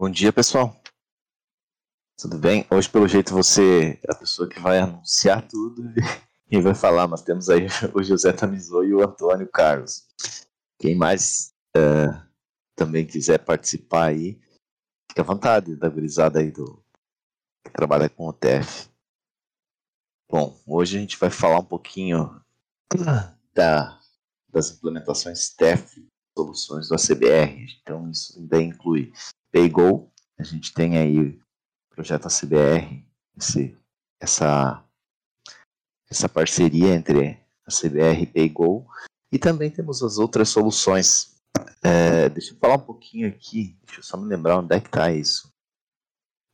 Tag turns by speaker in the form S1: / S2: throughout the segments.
S1: Bom dia, pessoal. Tudo bem? Hoje, pelo jeito, você é a pessoa que vai anunciar tudo e vai falar. Nós temos aí o José Tamizou e o Antônio Carlos. Quem mais uh, também quiser participar aí, fica à vontade da gurizada aí do, que trabalha com o TF. Bom, hoje a gente vai falar um pouquinho da, das implementações TEF, soluções do ACBR. Então, isso ainda inclui PayGo, a gente tem aí o projeto ACBR, esse, essa, essa parceria entre a CBR e PayGo, e também temos as outras soluções. É, deixa eu falar um pouquinho aqui, deixa eu só me lembrar onde é que está isso.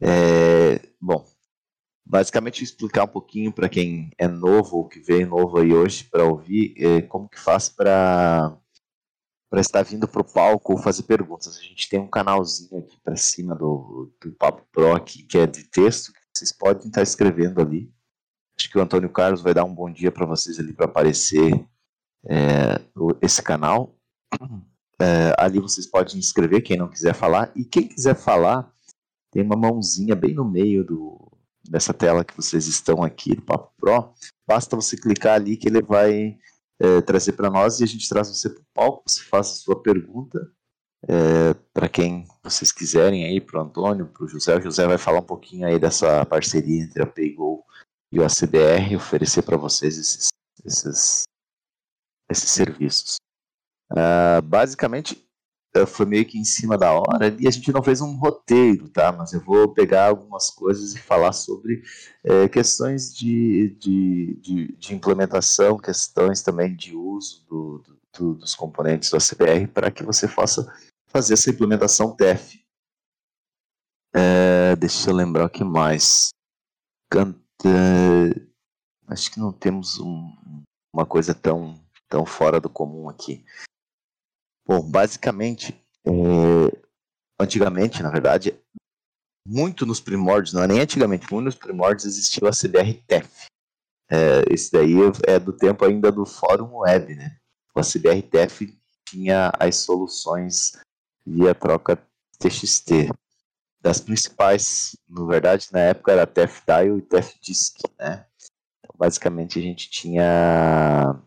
S1: É, bom, basicamente explicar um pouquinho para quem é novo ou que veio novo aí hoje para ouvir é, como que faz para para estar vindo para o palco ou fazer perguntas. A gente tem um canalzinho aqui para cima do, do Papo Pro aqui, que é de texto, vocês podem estar escrevendo ali. Acho que o Antônio Carlos vai dar um bom dia para vocês ali para aparecer é, esse canal. É, ali vocês podem inscrever, quem não quiser falar. E quem quiser falar, tem uma mãozinha bem no meio do, dessa tela que vocês estão aqui do Papo Pro. Basta você clicar ali que ele vai é, trazer para nós e a gente traz você para o palco, você faz a sua pergunta é, para quem vocês quiserem aí, para o Antônio, para o José. O José vai falar um pouquinho aí dessa parceria entre a PayGo e o ACBR, oferecer para vocês esses, esses, esses serviços. Uh, basicamente, foi meio que em cima da hora e a gente não fez um roteiro, tá? Mas eu vou pegar algumas coisas e falar sobre é, questões de, de, de, de, implementação, questões também de uso do, do, dos componentes do ACBR para que você possa fazer essa implementação TEF. É, deixa eu lembrar o que mais. Canta... Acho que não temos um, uma coisa tão, tão fora do comum aqui. Bom, basicamente, é, antigamente, na verdade, muito nos primórdios, não é nem antigamente, muito nos primórdios existiu a CBR-TEF. É, esse daí é do tempo ainda do Fórum Web, né? O CBR-TEF tinha as soluções via troca TXT. Das principais, na verdade, na época era TF-Dial e TF-Disk, né? Então, basicamente a gente tinha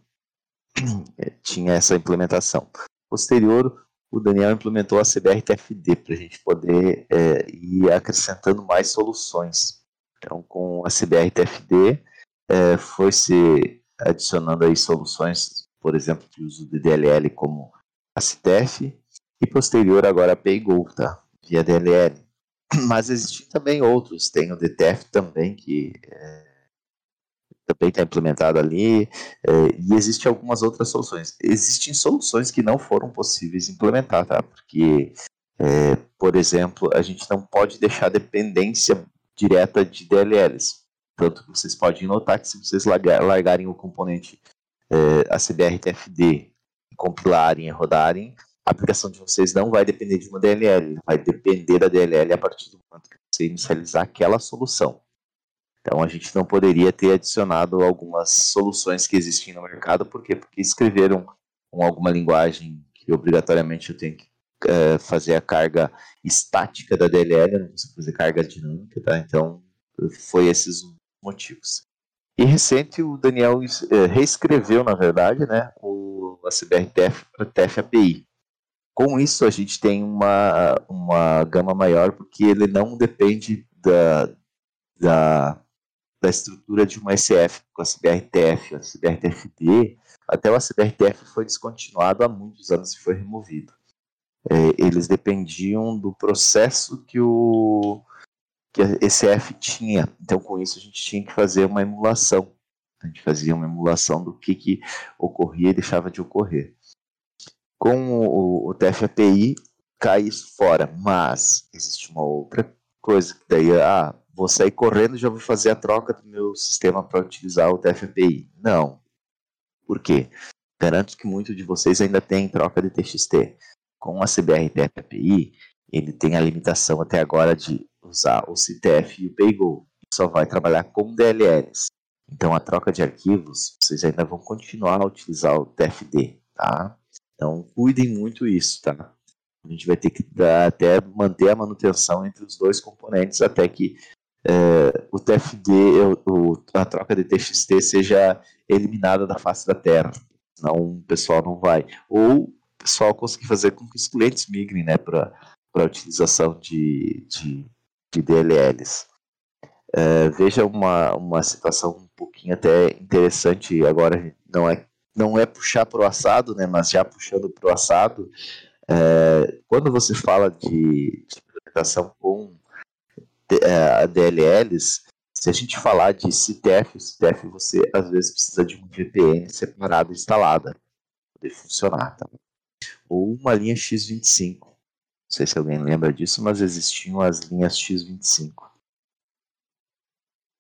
S1: tinha essa implementação. Posterior, o Daniel implementou a CBR-TFD para a gente poder é, ir acrescentando mais soluções. Então, com a CBR-TFD, é, foi se adicionando aí soluções, por exemplo, de uso de DLL como a CTF e posterior agora a PayGo, tá? Via DLL. Mas existem também outros, tem o DTF também, que é, também está implementado ali, é, e existem algumas outras soluções. Existem soluções que não foram possíveis implementar, tá? Porque, é, por exemplo, a gente não pode deixar dependência direta de DLLs. Tanto que vocês podem notar que se vocês largarem o componente é, ACBR-TFD, compilarem e rodarem, a aplicação de vocês não vai depender de uma DLL, vai depender da DLL a partir do momento que você inicializar aquela solução. Então a gente não poderia ter adicionado algumas soluções que existem no mercado, por quê? Porque escreveram com alguma linguagem que obrigatoriamente eu tenho que é, fazer a carga estática da DLL, eu não consigo fazer carga dinâmica, tá? Então foi esses os motivos. E recente o Daniel é, reescreveu, na verdade, né, o ACBR-TF para TF API. Com isso a gente tem uma, uma gama maior, porque ele não depende da, da da estrutura de uma SF, com a CBRTF, a CBRTFD, até o CBRTF foi descontinuado há muitos anos e foi removido. É, eles dependiam do processo que o que a ECF tinha. Então, com isso, a gente tinha que fazer uma emulação. A gente fazia uma emulação do que, que ocorria e deixava de ocorrer. Com o, o TFAPI, cai isso fora, mas existe uma outra coisa que daí, ah, vou sair correndo e já vou fazer a troca do meu sistema para utilizar o TFAPI. Não. Por quê? Garanto que muitos de vocês ainda têm troca de TXT. Com a CBR TFAPI, ele tem a limitação até agora de usar o CTF e o PayGo. Só vai trabalhar com DLLs. Então, a troca de arquivos, vocês ainda vão continuar a utilizar o TFD, tá? Então, cuidem muito isso, tá? A gente vai ter que dar, até manter a manutenção entre os dois componentes até que é, o TFD, o, a troca de TXT seja eliminada da face da Terra. Senão o pessoal não vai. Ou o pessoal conseguir fazer com que os clientes migrem né, para a utilização de, de, de DLLs. É, veja uma, uma situação um pouquinho até interessante agora, não é, não é puxar para o assado, né, mas já puxando para o assado, é, quando você fala de, de implementação com é, DLLs, se a gente falar de CTF, CTF você às vezes precisa de um VPN separado instalada para poder funcionar, tá? Ou uma linha X25. Não sei se alguém lembra disso, mas existiam as linhas X25.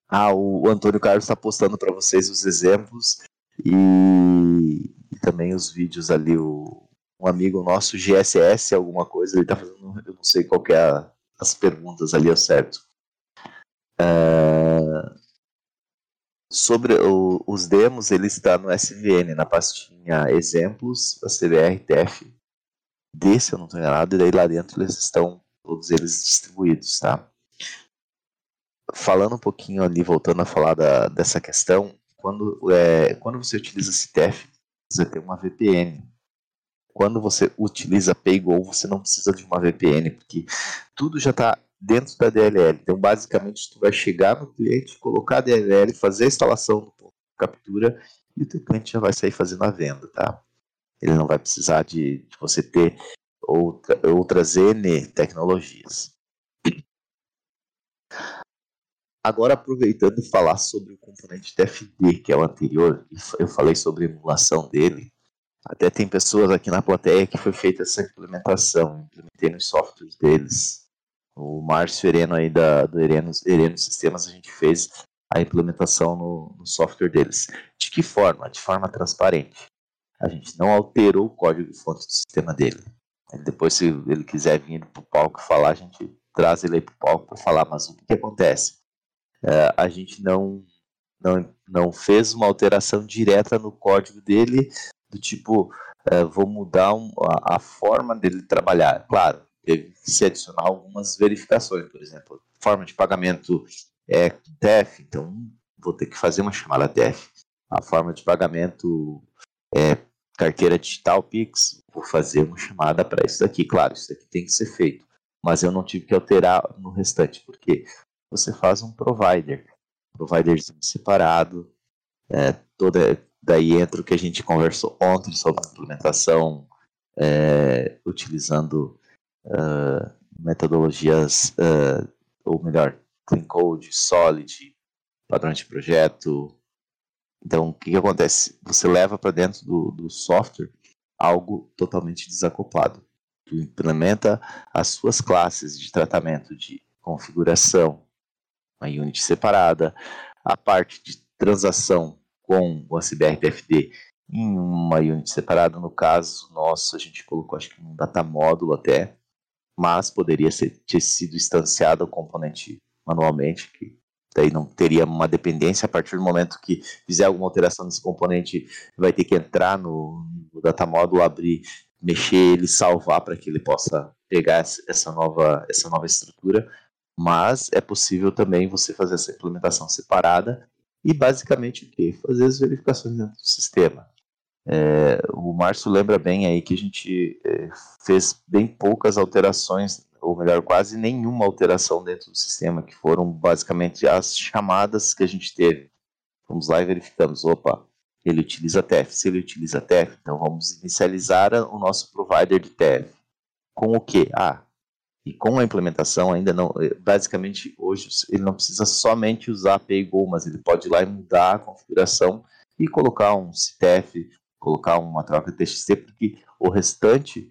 S1: Ah, o, Antônio Carlos está postando para vocês os exemplos e, e, também os vídeos ali. O, um amigo nosso, GSS, alguma coisa, ele está fazendo, eu não sei qual é a, as perguntas ali, é certo. Uh, sobre o, os demos, ele está no SVN, na pastinha exemplos, a CBR desse, eu não estou enganado, e daí lá dentro eles estão todos eles distribuídos, tá? Falando um pouquinho ali, voltando a falar da, dessa questão, quando, é, quando você utiliza CTF, você tem uma VPN. Quando você utiliza PayGo, você não precisa de uma VPN, porque tudo já está dentro da DLL. Então, basicamente, tu vai chegar no cliente, colocar a DLL, fazer a instalação do ponto de captura e o teu cliente já vai sair fazendo a venda, tá? Ele não vai precisar de, de você ter outra, outras N tecnologias. Agora, aproveitando falar sobre o componente TFD, que é o anterior, eu falei sobre a emulação dele. Até tem pessoas aqui na plateia que foi feita essa implementação, implementei nos softwares deles. O Márcio Ereno aí da, do Ereno, Ereno Sistemas, a gente fez a implementação no, no software deles. De que forma? De forma transparente. A gente não alterou o código fonte do sistema dele. Ele, depois, se ele quiser vir para o palco falar, a gente traz ele para o palco para falar. Mas o que, que acontece? É, a gente não, não, não fez uma alteração direta no código dele, do tipo, é, vou mudar um, a, a, forma dele trabalhar. Claro, teve que se adicionar algumas verificações, por exemplo, forma de pagamento é DEF, então vou ter que fazer uma chamada DEF. A forma de pagamento é carteira digital Pix, vou fazer uma chamada para isso daqui. Claro, isso daqui tem que ser feito, mas eu não tive que alterar no restante, porque você faz um provider, provider separado, é, toda, daí entra o que a gente conversou ontem sobre implementação é, utilizando uh, metodologias, uh, ou melhor, Clean Code, Solid, padrão de projeto. Então, o que, que acontece? Você leva para dentro do, do software algo totalmente desacoplado. Tu implementa as suas classes de tratamento de configuração, uma unit separada, a parte de transação com o ACBR-TFD em uma unit separada. No caso nosso, a gente colocou acho que um data módulo até, mas poderia ser, ter sido instanciado o componente manualmente, que daí não teria uma dependência a partir do momento que fizer alguma alteração nesse componente, vai ter que entrar no, no data módulo, abrir, mexer ele, salvar para que ele possa pegar essa nova, essa nova estrutura, mas é possível também você fazer essa implementação separada e basicamente o que? Fazer as verificações dentro do sistema. É, o Márcio lembra bem aí que a gente é, fez bem poucas alterações, ou melhor, quase nenhuma alteração dentro do sistema, que foram basicamente as chamadas que a gente teve. Vamos lá e verificamos, opa, ele utiliza TF. Se ele utiliza TF, então vamos inicializar o nosso provider de TF. Com o que? Ah, e com a implementação ainda não, é, basicamente hoje ele não precisa somente usar a PayGo, mas ele pode ir lá e mudar a configuração e colocar um CTF colocar uma troca TXT, porque o restante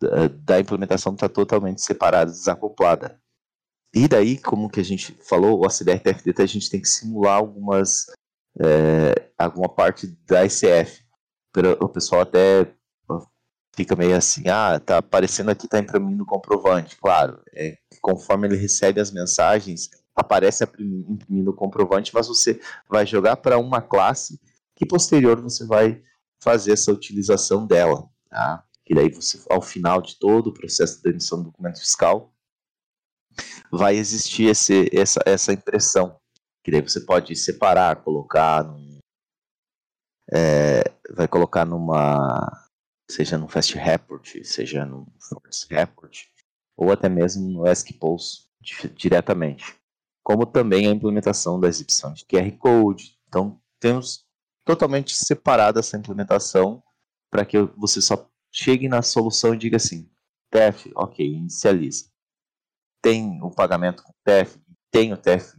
S1: da, da implementação está totalmente separada, desacoplada. E daí, como que a gente falou, o ACDR TFD, a gente tem que simular algumas é, alguma parte da ICF. O pessoal até fica meio assim, ah, tá aparecendo aqui, tá imprimindo comprovante. Claro, é, conforme ele recebe as mensagens, aparece imprimindo comprovante, mas você vai jogar para uma classe que posterior você vai fazer essa utilização dela. Tá? que daí você, ao final de todo o processo de emissão do documento fiscal, vai existir esse, essa, essa impressão, que daí você pode separar, colocar num, é, vai colocar numa, seja no Fast Report, seja no Force Report, ou até mesmo no ESC-Pulse diretamente. Como também a implementação da exibição de QR Code. Então, temos totalmente separada essa implementação para que você só chegue na solução e diga assim, TEF, ok, inicializa. Tem o pagamento com TEF? Tem o TEF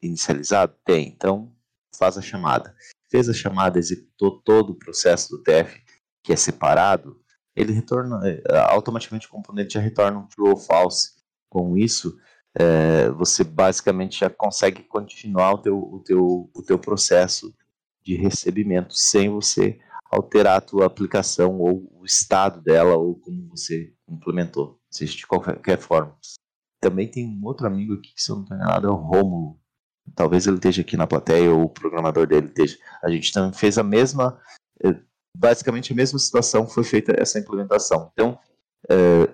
S1: inicializado? Tem. Então, faz a chamada. Fez a chamada, executou todo o processo do TEF, que é separado, ele retorna, é, automaticamente o componente já retorna um true ou false. Com isso, é, você basicamente já consegue continuar o teu, o, teu, o teu processo de recebimento sem você alterar a tua aplicação ou o estado dela ou como você implementou, seja de qualquer forma. Também tem um outro amigo aqui que, se eu não estou enganado, é o Rômulo. Talvez ele esteja aqui na plateia ou o programador dele esteja. A gente também fez a mesma, é, basicamente a mesma situação, foi feita essa implementação. Então, é,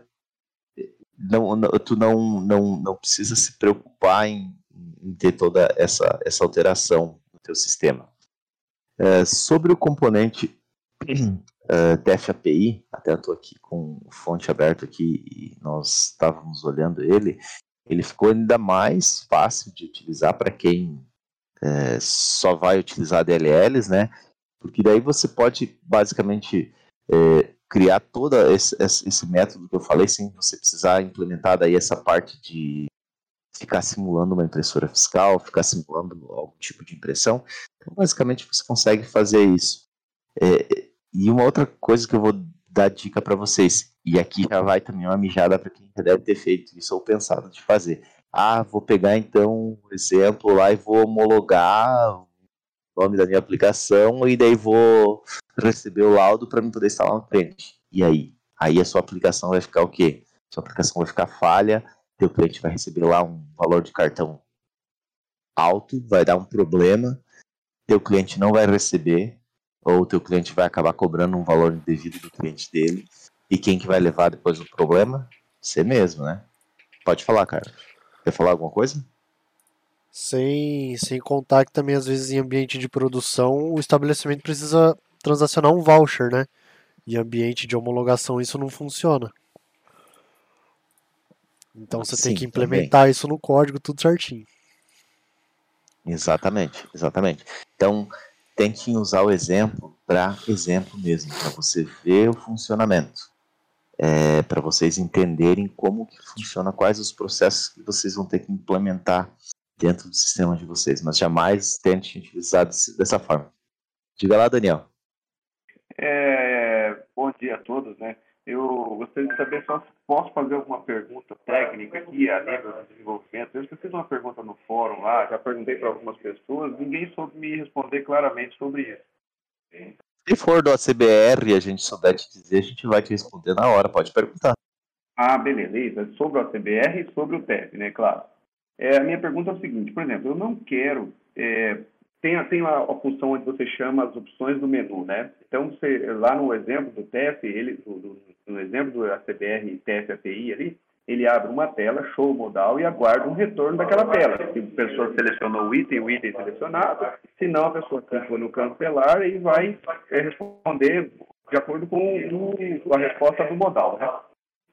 S1: não, não, tu não, não, não precisa se preocupar em, em ter toda essa, essa alteração no teu sistema. É, sobre o componente uh, TF API, até estou aqui com fonte aberta aqui e nós estávamos olhando ele, ele ficou ainda mais fácil de utilizar para quem é, só vai utilizar DLLs, né? Porque daí você pode basicamente é, criar todo esse, esse, método que eu falei sem você precisar implementar daí essa parte de ficar simulando uma impressora fiscal, ficar simulando algum tipo de impressão. Então, basicamente, você consegue fazer isso. É, e uma outra coisa que eu vou dar dica para vocês, e aqui já vai também uma mijada para quem já deve ter feito isso ou pensado de fazer. Ah, vou pegar então o exemplo lá e vou homologar nome da minha aplicação e daí vou receber o laudo para mim poder instalar no cliente. E aí? Aí a sua aplicação vai ficar o quê? Sua aplicação vai ficar falha, teu cliente vai receber lá um valor de cartão alto, vai dar um problema, teu cliente não vai receber, ou teu cliente vai acabar cobrando um valor indevido do cliente dele, e quem que vai levar depois o problema? Você mesmo, né? Pode falar, cara. Quer falar alguma coisa?
S2: Sem, sem contar que também, às vezes, em ambiente de produção, o estabelecimento precisa transacionar um voucher, né? Em ambiente de homologação, isso não funciona. Então você Sim, tem que implementar também. isso no código tudo certinho.
S1: Exatamente, exatamente. Então tem que usar o exemplo para exemplo mesmo, para você ver o funcionamento, é, para vocês entenderem como que funciona, quais os processos que vocês vão ter que implementar dentro do sistema de vocês, mas jamais tente utilizar dessa forma. Diga lá, Daniel.
S3: É, bom dia a todos, né? Eu gostaria de saber se posso fazer alguma pergunta técnica aqui a nível de desenvolvimento. Eu fiz uma pergunta no fórum lá, já perguntei para algumas pessoas, ninguém soube me responder claramente sobre isso.
S1: Se for do ACBR e a gente souber te dizer, a gente vai te responder na hora, pode perguntar.
S3: Ah, beleza. Sobre o ACBR e sobre o TEP, né? Claro. É, a minha pergunta é o seguinte, por exemplo, eu não quero é, tem, tem lá a função onde você chama as opções do menu, né? Então, você, lá no exemplo do TF, ele, do, do, no exemplo do ACBR TF API ali, ele abre uma tela, show modal, e aguarda um retorno daquela tela. Se o pessoa selecionou o item, o item selecionado, se não, a pessoa clica no cancelar e vai é, responder de acordo com a resposta do modal, né?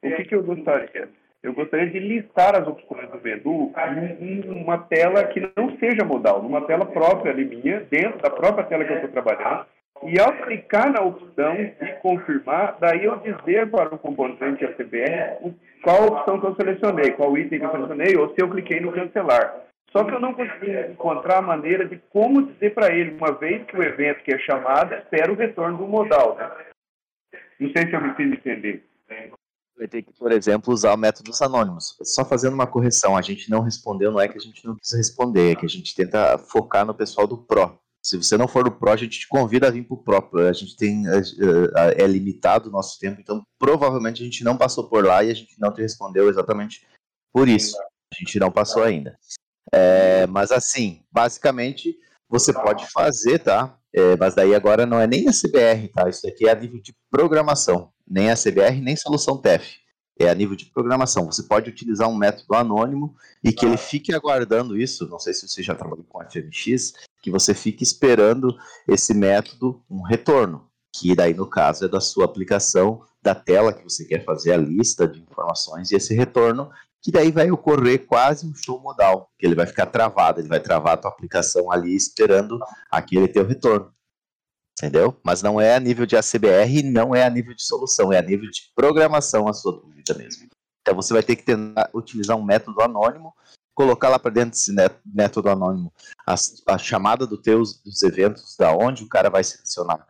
S3: O que, que eu gostaria? Eu gostaria de listar as opções do menu em uma tela que não seja modal, numa tela própria ali minha, dentro da própria tela que eu estou trabalhando, e ao clicar na opção e confirmar, daí eu dizer para o componente ACBR qual opção que eu selecionei, qual item que eu selecionei, ou se eu cliquei no cancelar. Só que eu não consegui encontrar a maneira de como dizer para ele, uma vez que o evento que é chamado, espera o retorno do modal. Né? Não sei se eu me fiz entender
S1: vai ter que, por exemplo, usar o métodos anônimos. Só fazendo uma correção, a gente não respondeu, não é que a gente não precisa responder, é que a gente tenta focar no pessoal do Pro. Se você não for do Pro, a gente te convida a vir para o Pro. A gente tem é, é, é limitado o nosso tempo, então provavelmente a gente não passou por lá e a gente não te respondeu exatamente por isso. A gente não passou ainda. É, mas assim, basicamente você pode fazer, tá? É, mas daí agora não é nem a CBR, tá? Isso aqui é a nível de programação. Nem a CBR, nem solução TEF. É a nível de programação. Você pode utilizar um método anônimo e que ele fique aguardando isso. Não sei se você já trabalhou com FMX, que você fique esperando esse método, um retorno, que daí no caso é da sua aplicação, da tela que você quer fazer a lista de informações e esse retorno que daí vai ocorrer quase um show modal, que ele vai ficar travado, ele vai travar a tua aplicação ali esperando aquele teu retorno. Entendeu? Mas não é a nível de ACBR, não é a nível de solução, é a nível de programação a sua dúvida mesmo. Então você vai ter que tentar utilizar um método anônimo, colocar lá para dentro desse método anônimo a, a, chamada do teus, dos eventos, da onde o cara vai selecionar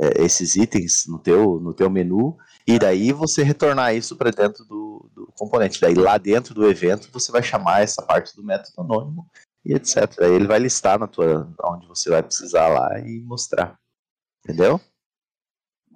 S1: é, esses itens no teu, no teu menu e daí você retornar isso para dentro do, do, componente. Daí lá dentro do evento você vai chamar essa parte do método anônimo e etc. Aí ele vai listar na tua, onde você vai precisar lá e mostrar. Entendeu?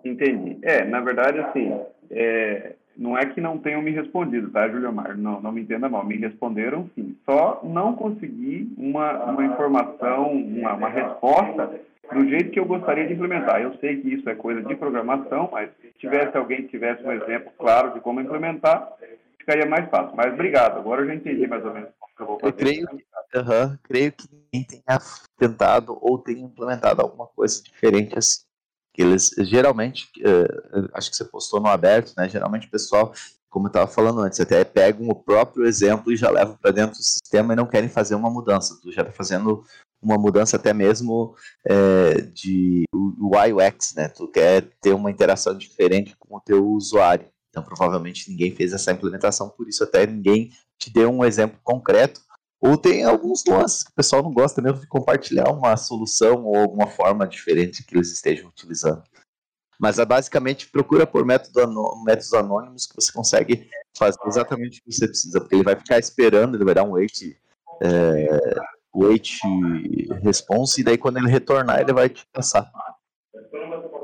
S3: Entendi. É, na verdade, assim, é, não é que não tenham me respondido, tá, Júlio Mar? Não, não me entenda mal, me responderam sim. Só não consegui uma, uma informação, uma, uma resposta do jeito que eu gostaria de implementar. Eu sei que isso é coisa de programação, mas se tivesse alguém que tivesse um exemplo claro de como implementar, ficaria mais fácil. Mas obrigado, agora eu já entendi mais ou menos eu
S1: creio, uhum, creio que ninguém tenha tentado ou tenha implementado alguma coisa diferente assim. Eles geralmente, uh, acho que você postou no aberto, né? Geralmente o pessoal, como eu estava falando antes, até pegam o próprio exemplo e já levam para dentro do sistema e não querem fazer uma mudança. Tu já está fazendo uma mudança até mesmo é, de UX, né? Tu quer ter uma interação diferente com o teu usuário. Então, provavelmente ninguém fez essa implementação, por isso até ninguém te deu um exemplo concreto. Ou tem alguns nuances que o pessoal não gosta mesmo de compartilhar uma solução ou alguma forma diferente que eles estejam utilizando. Mas é basicamente procura por método anô métodos anônimos que você consegue fazer exatamente o que você precisa, porque ele vai ficar esperando, ele vai dar um wait é, wait response, e daí quando ele retornar, ele vai te passar.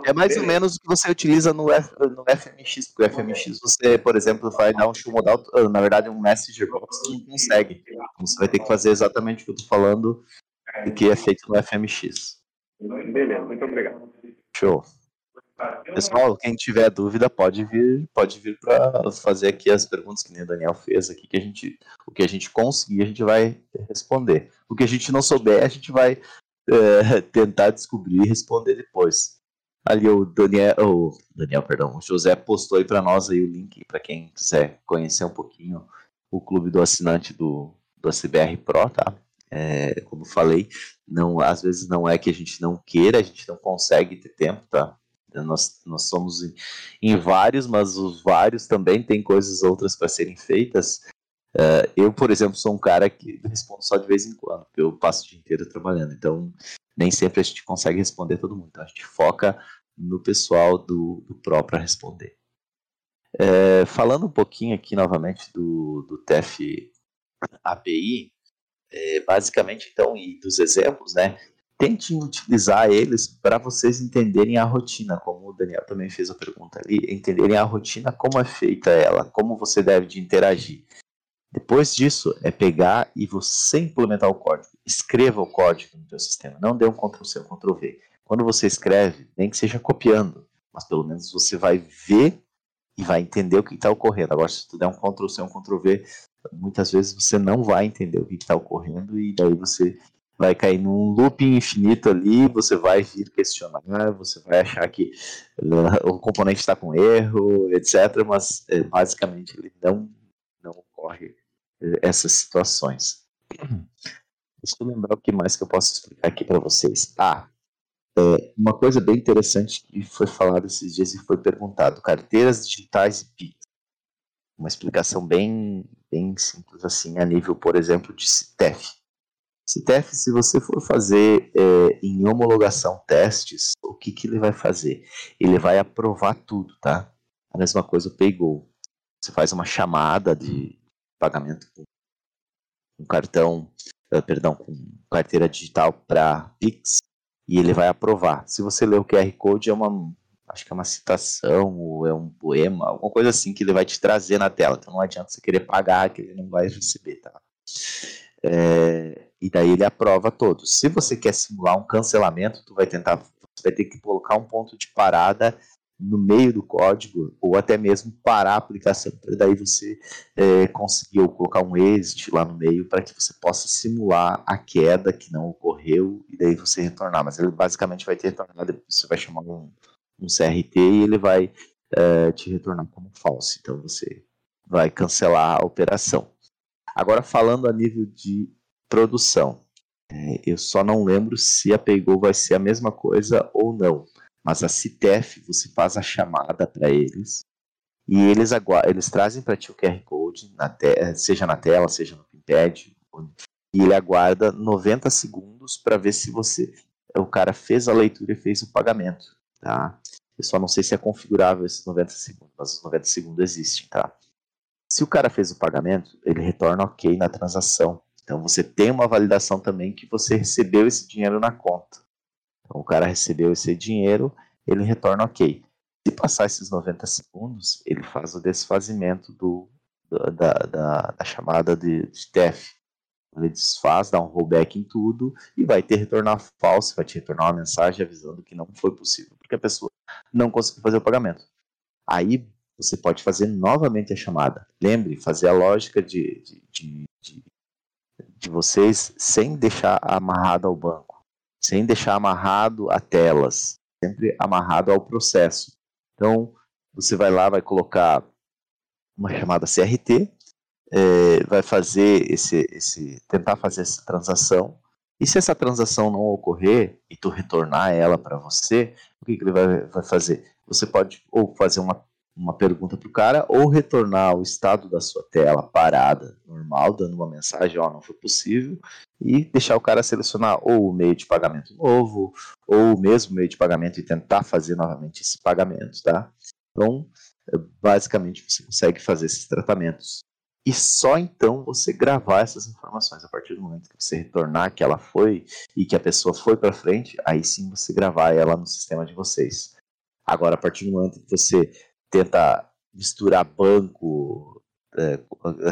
S1: É mais ou menos o que você utiliza no, F, no FMX, porque o FMX você, por exemplo, vai dar um show modal, na verdade um messenger box você não consegue. Então você vai ter que fazer exatamente o que eu estou falando, o que é feito no FMX.
S3: Beleza, muito obrigado.
S1: Show. Pessoal, quem tiver dúvida pode vir, pode vir para fazer aqui as perguntas que nem o Daniel fez aqui, que a gente, o que a gente conseguir, a gente vai responder. O que a gente não souber, a gente vai é, tentar descobrir e responder depois. Ali o Daniel, o Daniel, perdão, o José postou aí para nós aí o link para quem quiser conhecer um pouquinho o clube do assinante do, do ACBR Pro, tá? É, como falei, não, às vezes não é que a gente não queira, a gente não consegue ter tempo, tá? Nós, nós somos em, em vários, mas os vários também têm coisas outras para serem feitas. Uh, eu, por exemplo, sou um cara que respondo só de vez em quando, eu passo o dia inteiro trabalhando, então nem sempre a gente consegue responder todo mundo. Então a gente foca no pessoal do, do Pro para responder. É, falando um pouquinho aqui novamente do, do TEF API, é, basicamente então, e dos exemplos, né? tentem utilizar eles para vocês entenderem a rotina, como o Daniel também fez a pergunta ali, entenderem a rotina, como é feita ela, como você deve de interagir. Depois disso, é pegar e você implementar o código. Escreva o código no seu sistema, não dê um Ctrl-C ou Ctrl-V. Quando você escreve, nem que seja copiando, mas pelo menos você vai ver e vai entender o que está ocorrendo. Agora, se tu der um Ctrl-C ou um Ctrl-V, muitas vezes você não vai entender o que está ocorrendo e daí você vai cair num looping infinito ali, você vai vir questionar, você vai achar que uh, o componente está com erro, etc. Mas é, basicamente ele não, não ocorre essas situações. Deixa eu lembrar o que mais que eu posso explicar aqui para vocês. Ah, é, uma coisa bem interessante que foi falado esses dias e foi perguntado: carteiras digitais e PIX. Uma explicação bem, bem simples assim, a nível, por exemplo, de CTF CTF, se você for fazer é, em homologação testes, o que, que ele vai fazer? Ele vai aprovar tudo, tá? A mesma coisa o PayGo. Você faz uma chamada de pagamento com um cartão, uh, perdão, com carteira digital para Pix e ele vai aprovar. Se você ler o QR Code, é uma, acho que é uma citação ou é um poema, alguma coisa assim que ele vai te trazer na tela. Então não adianta você querer pagar que ele não vai receber, tá? É, e daí ele aprova todos. Se você quer simular um cancelamento, tu vai tentar, você vai ter que colocar um ponto de parada no meio do código, ou até mesmo parar a aplicação, para daí você é, conseguir colocar um exit lá no meio para que você possa simular a queda que não ocorreu e daí você retornar. Mas ele basicamente vai te retornar, depois você vai chamar um, um CRT e ele vai é, te retornar como falso. Então você vai cancelar a operação. Agora falando a nível de produção, é, eu só não lembro se a Paygo vai ser a mesma coisa ou não. Mas a CITEF, você faz a chamada para eles e eles, eles trazem para ti o QR Code, na seja na tela, seja no pinpad, e ele aguarda 90 segundos para ver se você o cara fez a leitura e fez o pagamento, tá? Eu só não sei se é configurável esses 90 segundos, mas os 90 segundos existem, tá? Se o cara fez o pagamento, ele retorna ok na transação. Então você tem uma validação também que você recebeu esse dinheiro na conta. Então o cara recebeu esse dinheiro, ele retorna ok. Se passar esses 90 segundos, ele faz o desfazimento do, da, da, da, chamada de, de TEF. Ele desfaz, dá um rollback em tudo e vai te retornar falso, vai te retornar uma mensagem avisando que não foi possível, porque a pessoa não conseguiu fazer o pagamento. Aí você pode fazer novamente a chamada. Lembre, fazer a lógica de, de, de, de, de vocês sem deixar amarrado ao banco sem deixar amarrado a telas, sempre amarrado ao processo. Então, você vai lá, vai colocar uma chamada CRT, é, vai fazer esse, esse, tentar fazer essa transação. E se essa transação não ocorrer e tu retornar ela para você, o que, que ele vai, vai fazer? Você pode ou fazer uma uma pergunta para o cara ou retornar o estado da sua tela parada, normal, dando uma mensagem, ó, não foi possível, e deixar o cara selecionar ou o meio de pagamento novo, ou o mesmo meio de pagamento e tentar fazer novamente esse pagamento, tá? Então, basicamente você consegue fazer esses tratamentos. E só então você gravar essas informações a partir do momento que você retornar que ela foi e que a pessoa foi para frente, aí sim você gravar ela no sistema de vocês. Agora, a partir do momento que você tenta misturar banco, é,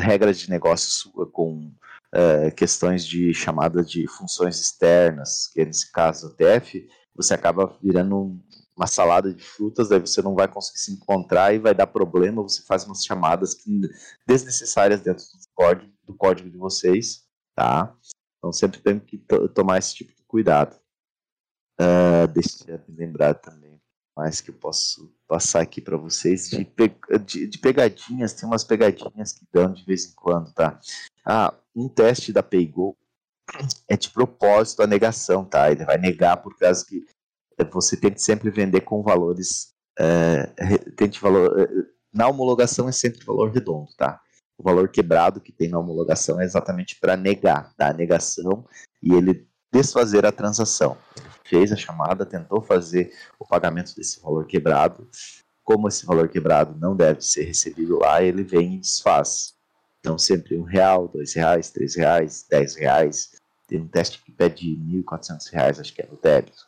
S1: regras de negócio com é, questões de chamada de funções externas, que é nesse caso o TF, você acaba virando uma salada de frutas, daí você não vai conseguir se encontrar e vai dar problema, você faz umas chamadas desnecessárias dentro do código, do código de vocês, tá? Então sempre tem que tomar esse tipo de cuidado. Uh, deixa eu lembrar também mais que eu posso passar aqui para vocês de, pe de, de, pegadinhas, tem umas pegadinhas que dão de vez em quando, tá? Ah, um teste da Paygo é de propósito a negação, tá? Ele vai negar por causa que você tem que sempre vender com valores, é, tente valor, é, na homologação é sempre valor redondo, tá? O valor quebrado que tem na homologação é exatamente para negar, tá? A negação e ele desfazer a transação. Fez a chamada, tentou fazer o pagamento desse valor quebrado. Como esse valor quebrado não deve ser recebido lá, ele vem e desfaz. Então, sempre um real, dois reais, três reais, dez reais. Tem um teste que pede R$ 1.400, acho que é no débito.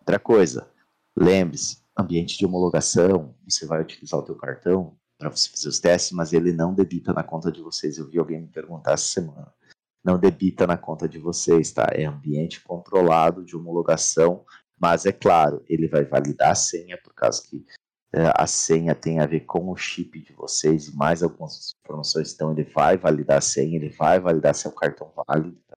S1: Outra coisa, lembre-se, ambiente de homologação, você vai utilizar o teu cartão para você fazer os testes, mas ele não debita na conta de vocês. Eu vi alguém me perguntar essa semana não debita na conta de vocês, tá? É ambiente controlado de homologação, mas é claro, ele vai validar a senha, por causa que é, a senha tem a ver com o chip de vocês e mais algumas informações, então ele vai validar a senha, ele vai validar se é o cartão válido. Tá?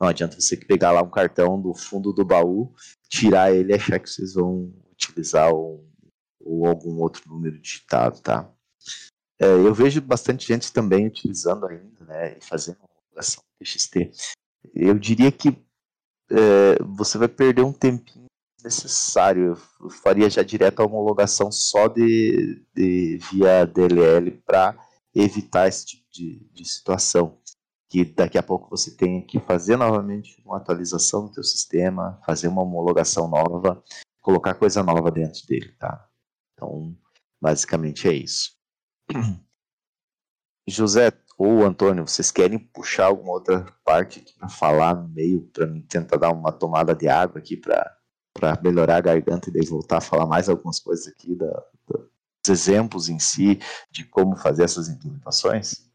S1: Não adianta você pegar lá um cartão do fundo do baú, tirar ele e achar que vocês vão utilizar ou, ou algum outro número digitado, tá? É, eu vejo bastante gente também utilizando ainda, né, e fazendo divulgação TXT. Eu diria que é, você vai perder um tempinho necessário. Eu faria já direto a homologação só de, de via DLL para evitar esse tipo de, de situação. Que daqui a pouco você tem que fazer novamente uma atualização do teu sistema, fazer uma homologação nova, colocar coisa nova dentro dele, tá? Então, basicamente é isso. José, ou Antônio, vocês querem puxar alguma outra parte aqui para falar no meio, para tentar dar uma tomada de água aqui para melhorar a garganta e daí voltar a falar mais algumas coisas aqui da, da, dos exemplos em si de como fazer essas implementações?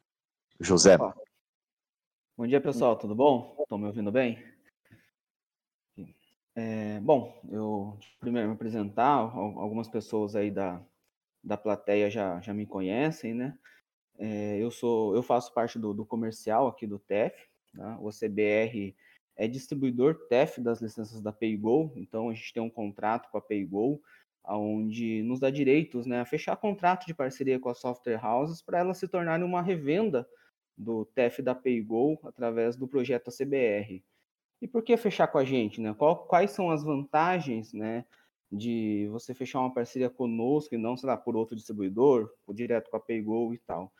S1: José.
S4: Bom dia, pessoal, tudo bom? Estão me ouvindo bem? É, bom, eu primeiro me apresentar, algumas pessoas aí da, da plateia já, já me conhecem, né? É, eu sou, eu faço parte do, do comercial aqui do TEF, tá? o CBR é distribuidor TEF das licenças da PayGo, então a gente tem um contrato com a PayGo, onde nos dá direitos né, a fechar contrato de parceria com as software houses para elas se tornarem uma revenda do TEF da PayGo através do projeto CBR. E por que fechar com a gente? Né? Qual, quais são as vantagens né, de você fechar uma parceria conosco e não, sei lá, por outro distribuidor, direto com a PayGo e tal?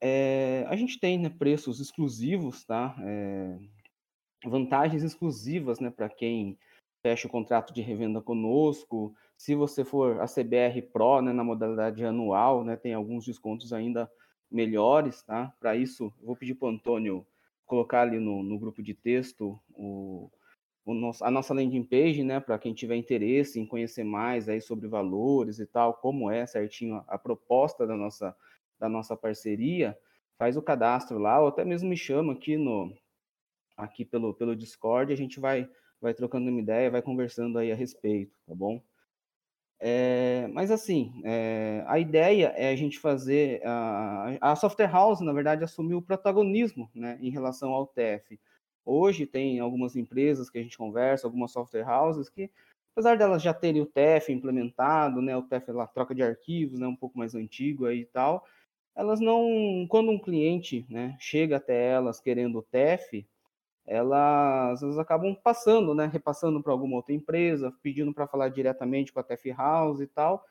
S4: É, a gente tem né, preços exclusivos, tá? É, vantagens exclusivas né, para quem fecha o contrato de revenda conosco. Se você for a CBR Pro né, na modalidade anual, né, tem alguns descontos ainda melhores. Tá? Para isso, vou pedir para o Antônio colocar ali no, no grupo de texto o, o nosso, a nossa landing page, né, para quem tiver interesse em conhecer mais aí sobre valores e tal, como é certinho a, a proposta da nossa, da nossa parceria, faz o cadastro lá, ou até mesmo me chama aqui no aqui pelo, pelo Discord, a gente vai vai trocando uma ideia, vai conversando aí a respeito, tá bom? É, mas assim, é, a ideia é a gente fazer a, a software house, na verdade, assumiu o protagonismo, né, em relação ao TF. Hoje tem algumas empresas que a gente conversa, algumas software houses que, apesar delas já terem o TF implementado, né, o TF lá troca de arquivos, né, um pouco mais antigo aí e tal, elas não, quando um cliente, né, chega até elas querendo o TF, elas, elas acabam passando, né, repassando para alguma outra empresa, pedindo para falar diretamente com a TF House e tal,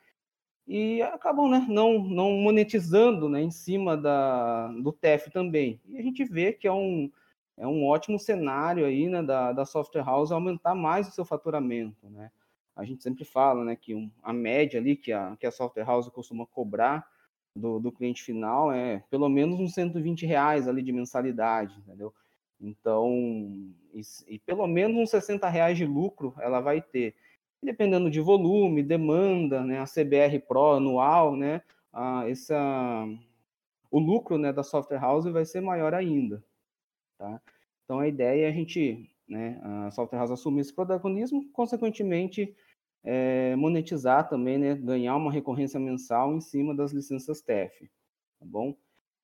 S4: e acabam, né, não, não monetizando, né, em cima da, do TF também. E a gente vê que é um, é um ótimo cenário aí, né, da, da software house aumentar mais o seu faturamento, né. A gente sempre fala, né, que um, a média ali que a, que a software house costuma cobrar do, do cliente final é pelo menos uns 120 reais ali de mensalidade, entendeu? Então, e, e, pelo menos uns 60 reais de lucro ela vai ter. Dependendo de volume, demanda, né, a CBR Pro anual, né, a, essa, o lucro né, da software house vai ser maior ainda. Tá? Então, a ideia é a gente, né, a software house assumir esse protagonismo, consequentemente, é, monetizar também, né, ganhar uma recorrência mensal em cima das licenças TEF. Tá bom?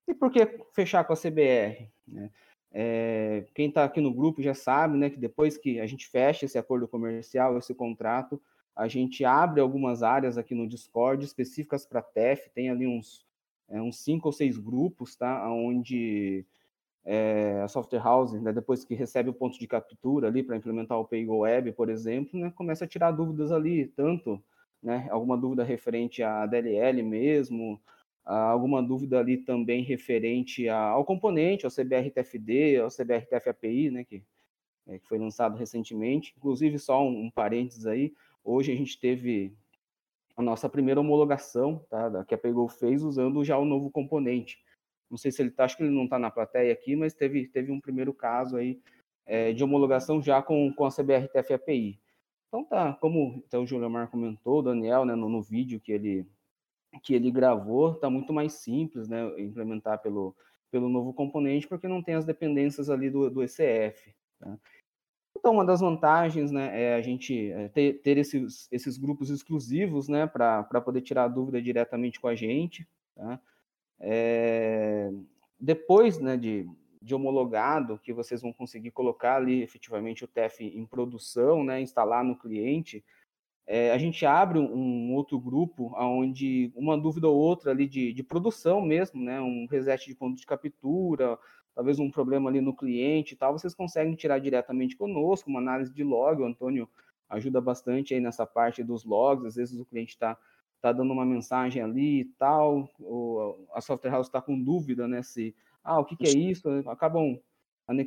S4: E por que fechar com a CBR? Né? É, quem está aqui no grupo já sabe, né, que depois que a gente fecha esse acordo comercial, esse contrato, a gente abre algumas áreas aqui no Discord específicas para TEF, tem ali uns, é, uns cinco ou seis grupos, tá, onde é, a software house, né, depois que recebe o ponto de captura ali para implementar o PayGo Web, por exemplo, né, começa a tirar dúvidas ali, tanto né, alguma dúvida referente à DLL mesmo, alguma dúvida ali também referente ao componente, ao CBRTFD, ao CBRTF-API, né, que, é, que foi lançado recentemente. Inclusive, só um, um parênteses aí, hoje a gente teve a nossa primeira homologação, tá, que a Pegou fez usando já o novo componente. Não sei se ele está, acho que ele não está na plateia aqui, mas teve, teve um primeiro caso aí é, de homologação já com, com a CBRTF API. Então tá, como então, o Júlio Mar comentou, o Daniel, né, no, no vídeo que ele, que ele gravou está muito mais simples, né, implementar pelo, pelo novo componente, porque não tem as dependências ali do, do ECF. Tá? Então, uma das vantagens né, é a gente é, ter, ter esses, esses grupos exclusivos né, para poder tirar a dúvida diretamente com a gente. Tá? É, depois né, de, de homologado, que vocês vão conseguir colocar ali efetivamente o TEF em produção, né, instalar no cliente, é, a gente abre um outro grupo onde uma dúvida ou outra ali de, de produção mesmo, né, um reset de ponto de captura, talvez um problema ali no cliente e tal, vocês conseguem tirar diretamente conosco, uma análise de log, o Antônio ajuda bastante aí nessa parte dos logs, às vezes o cliente está tá dando uma mensagem ali e tal, ou a software house está com dúvida, né, se, ah, o que, que é isso, acabam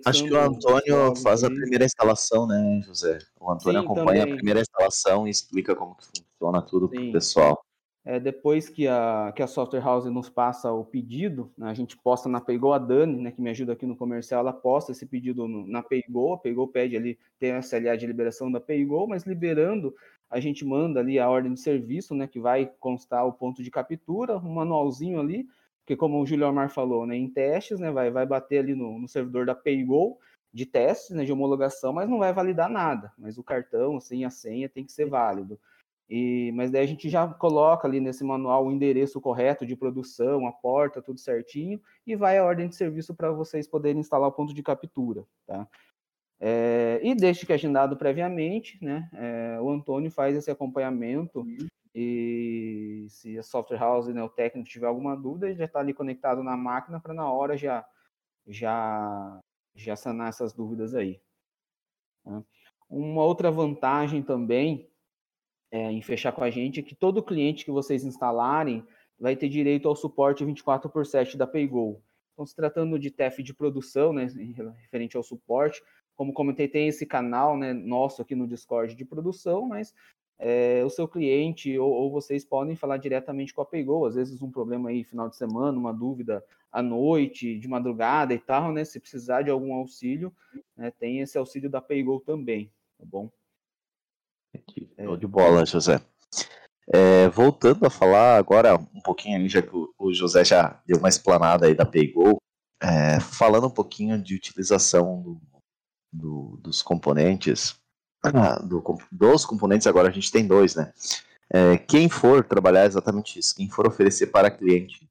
S1: Acho que o Antônio faz a primeira instalação, né, José? O Antônio Sim, acompanha também. a primeira instalação e explica como que funciona tudo para o pessoal.
S4: É, depois que a, que a Software House nos passa o pedido, né, a gente posta na Paygo, a Dani, né, que me ajuda aqui no comercial, ela posta esse pedido no, na Paygo, a Paygo pede ali, tem a SLA de liberação da Paygo, mas liberando, a gente manda ali a ordem de serviço, né, que vai constar o ponto de captura, um manualzinho ali, porque como o Júlio Omar falou, né, em testes, né, vai, vai bater ali no, no servidor da PayGo, de teste, né, de homologação, mas não vai validar nada. Mas o cartão, assim, a senha tem que ser válido. E, mas daí a gente já coloca ali nesse manual o endereço correto de produção, a porta, tudo certinho, e vai a ordem de serviço para vocês poderem instalar o ponto de captura, tá? É, e desde que agendado previamente, né, é, o Antônio faz esse acompanhamento uhum. e se a software house, né, o técnico tiver alguma dúvida, ele já está ali conectado na máquina para na hora já, já, já sanar essas dúvidas aí. Tá? Uma outra vantagem também é, em fechar com a gente é que todo cliente que vocês instalarem vai ter direito ao suporte 24 por 7 da PayGo. Então, se tratando de TEF de produção, né, referente ao suporte, como comentei, tem esse canal né, nosso aqui no Discord de produção, mas é, o seu cliente ou, ou, vocês podem falar diretamente com a PayGo. Às vezes um problema aí final de semana, uma dúvida à noite, de madrugada e tal, né? Se precisar de algum auxílio, né, tem esse auxílio da PayGo também, tá bom?
S1: Show de bola, José. É, voltando a falar agora um pouquinho, já que o José já deu uma explanada aí da PayGo, é, falando um pouquinho de utilização do, do, dos componentes, ah, do, dos componentes agora a gente tem dois, né? É, quem for trabalhar exatamente isso, quem for oferecer para cliente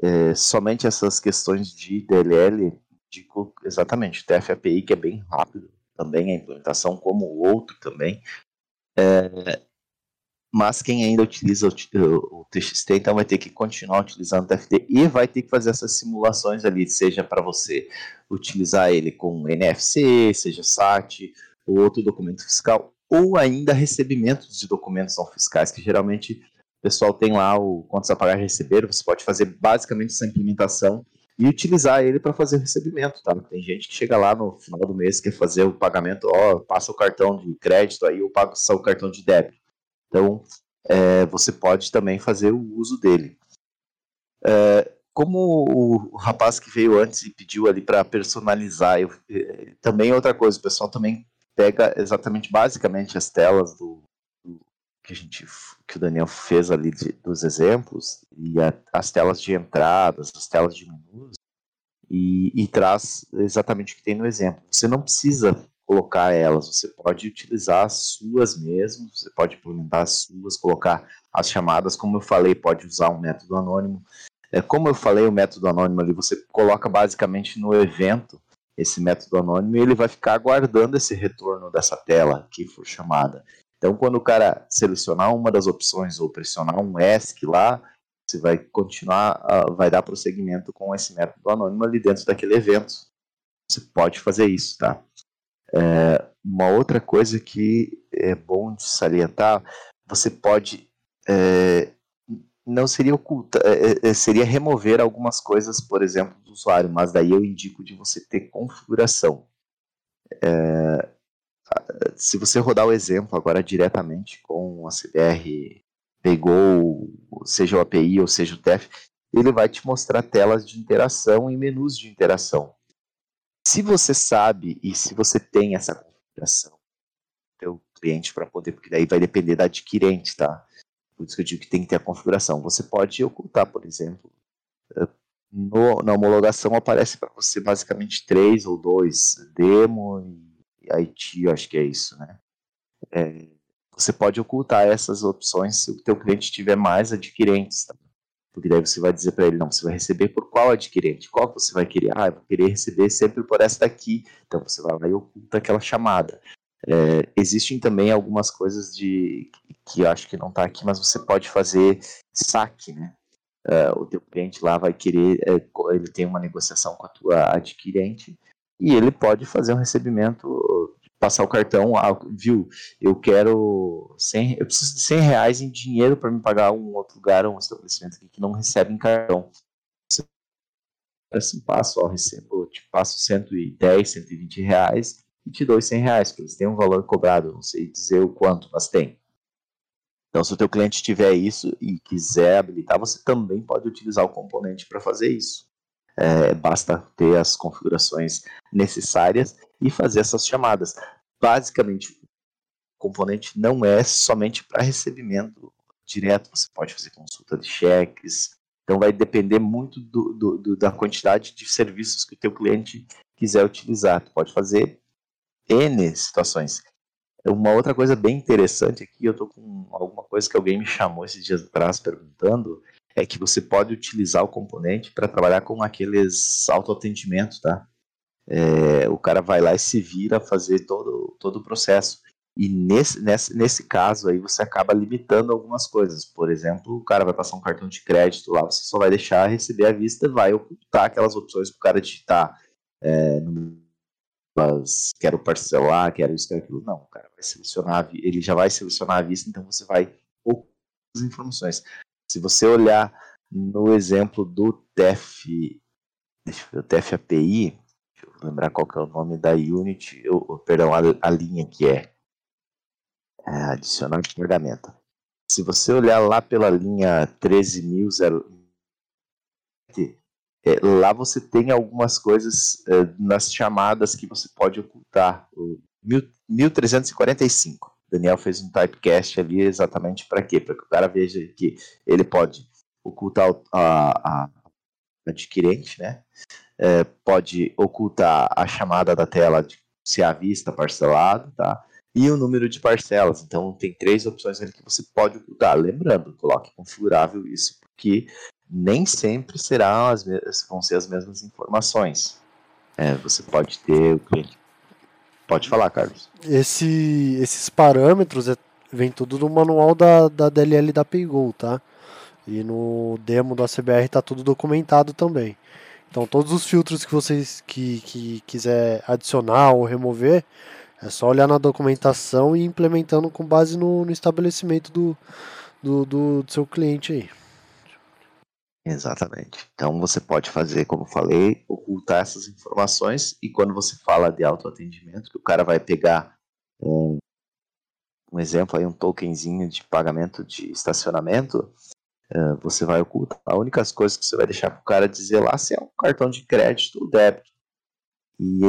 S1: é, somente essas questões de DLL, digo exatamente, TF-API que é bem rápido, também a implementação como o outro também, é, mas quem ainda utiliza o, o, TXT, então vai ter que continuar utilizando o TFT e vai ter que fazer essas simulações ali, seja para você utilizar ele com NFC, seja SAT, ou outro documento fiscal, ou ainda recebimentos de documentos não fiscais, que geralmente o pessoal tem lá o quantos a pagar receber, você pode fazer basicamente essa implementação e utilizar ele para fazer o recebimento, tá? Tem gente que chega lá no final do mês quer fazer o pagamento, ó, passa o cartão de crédito aí, ou passa o cartão de débito. Então, é, você pode também fazer o uso dele. É, como o rapaz que veio antes e pediu ali para personalizar, eu, é, também outra coisa, o pessoal também pega exatamente, basicamente, as telas do, do que a gente, que o Daniel fez ali de, dos exemplos e a, as telas de entradas, as telas de menus e, e traz exatamente o que tem no exemplo. Você não precisa colocar elas, você pode utilizar as suas mesmo, você pode implementar as suas, colocar as chamadas, como eu falei, pode usar um método anônimo. É, como eu falei, o método anônimo ali, você coloca basicamente no evento esse método anônimo e ele vai ficar aguardando esse retorno dessa tela que for chamada. Então, quando o cara selecionar uma das opções ou pressionar um ESC lá, você vai continuar, uh, vai dar prosseguimento com esse método anônimo ali dentro daquele evento. Você pode fazer isso, tá? É, uma outra coisa que é bom de salientar, você pode é, não seria oculta, é, é, seria remover algumas coisas, por exemplo, do usuário, mas daí eu indico de você ter configuração. É, se você rodar o exemplo agora diretamente com a CBR pegou, seja o API ou seja o TEF, ele vai te mostrar telas de interação e menus de interação. Se você sabe e se você tem essa configuração, teu cliente para poder, porque daí vai depender da adquirente, tá? Por isso que eu digo que tem que ter a configuração. Você pode ocultar, por exemplo, eh, no, na homologação aparece para você basicamente três ou dois, demo e IT, acho que é isso, né? É, você pode ocultar essas opções se o teu cliente tiver mais adquirentes, tá? Porque daí você vai dizer para ele, não, você vai receber por qual adquirente? Qual você vai querer? Ah, eu vou querer receber sempre por essa daqui. Então você vai lá e oculta aquela chamada. É, existem também algumas coisas de que eu acho que não está aqui, mas você pode fazer saque, né? É, o teu cliente lá vai querer, é, ele tem uma negociação com a tua adquirente e ele pode fazer um recebimento passar o cartão, ah, viu, eu quero 100, eu preciso de 100 reais em dinheiro para me pagar um outro lugar, um estabelecimento que não recebe em cartão. Assim, passo, ó, recebo, te passo 110, 120 reais e te dou 100 reais, porque eles têm um valor cobrado, não sei dizer o quanto, mas tem. Então, se o teu cliente tiver isso e quiser habilitar, você também pode utilizar o componente para fazer isso. É, basta ter as configurações necessárias e fazer essas chamadas. Basicamente, o componente não é somente para recebimento direto, você pode fazer consulta de cheques, então vai depender muito do, do, do, da quantidade de serviços que o teu cliente quiser utilizar. Tu pode fazer N situações. Uma outra coisa bem interessante aqui, eu tô com alguma coisa que alguém me chamou esses dias atrás perguntando, é que você pode utilizar o componente para trabalhar com aqueles autoatendimentos, tá? É, o cara vai lá e se vira a fazer todo, todo o processo. E nesse, nesse, nesse caso aí você acaba limitando algumas coisas. Por exemplo, o cara vai passar um cartão de crédito lá, você só vai deixar receber à vista, vai ocultar aquelas opções para o cara digitar é, quero parcelar, quero isso, quero aquilo. Não, o cara vai selecionar, ele já vai selecionar a vista, então você vai ocultar as informações. Se você olhar no exemplo do ver, o TEF API, deixa eu lembrar qual que é o nome da unit, eu, perdão, a, a linha que é é, adicionar de ferramenta. Se você olhar lá pela linha 13.0, é, lá você tem algumas coisas é, nas chamadas que você pode ocultar. O 1345. Daniel fez um typecast ali exatamente para quê? Para que o cara veja que ele pode ocultar a, a adquirente, né? É, pode ocultar a chamada da tela de se à vista parcelado, tá? e o número de parcelas. Então, tem três opções ali que você pode ocultar. Lembrando, coloque configurável isso, porque nem sempre serão as vão ser as mesmas informações. É, você pode ter o cliente. Pode falar, Carlos.
S2: Esse, esses parâmetros é, vem tudo no manual da, da DLL da Paygol, tá? E no demo do ACBR está tudo documentado também. Então todos os filtros que vocês que, que quiser adicionar ou remover, é só olhar na documentação e implementando com base no, no estabelecimento do, do, do, do seu cliente aí.
S1: Exatamente. Então você pode fazer, como falei, ocultar essas informações e quando você fala de autoatendimento, que o cara vai pegar um, um exemplo aí, um tokenzinho de pagamento de estacionamento, uh, você vai ocultar. A única coisa que você vai deixar para o cara dizer lá se é um cartão de crédito ou débito. E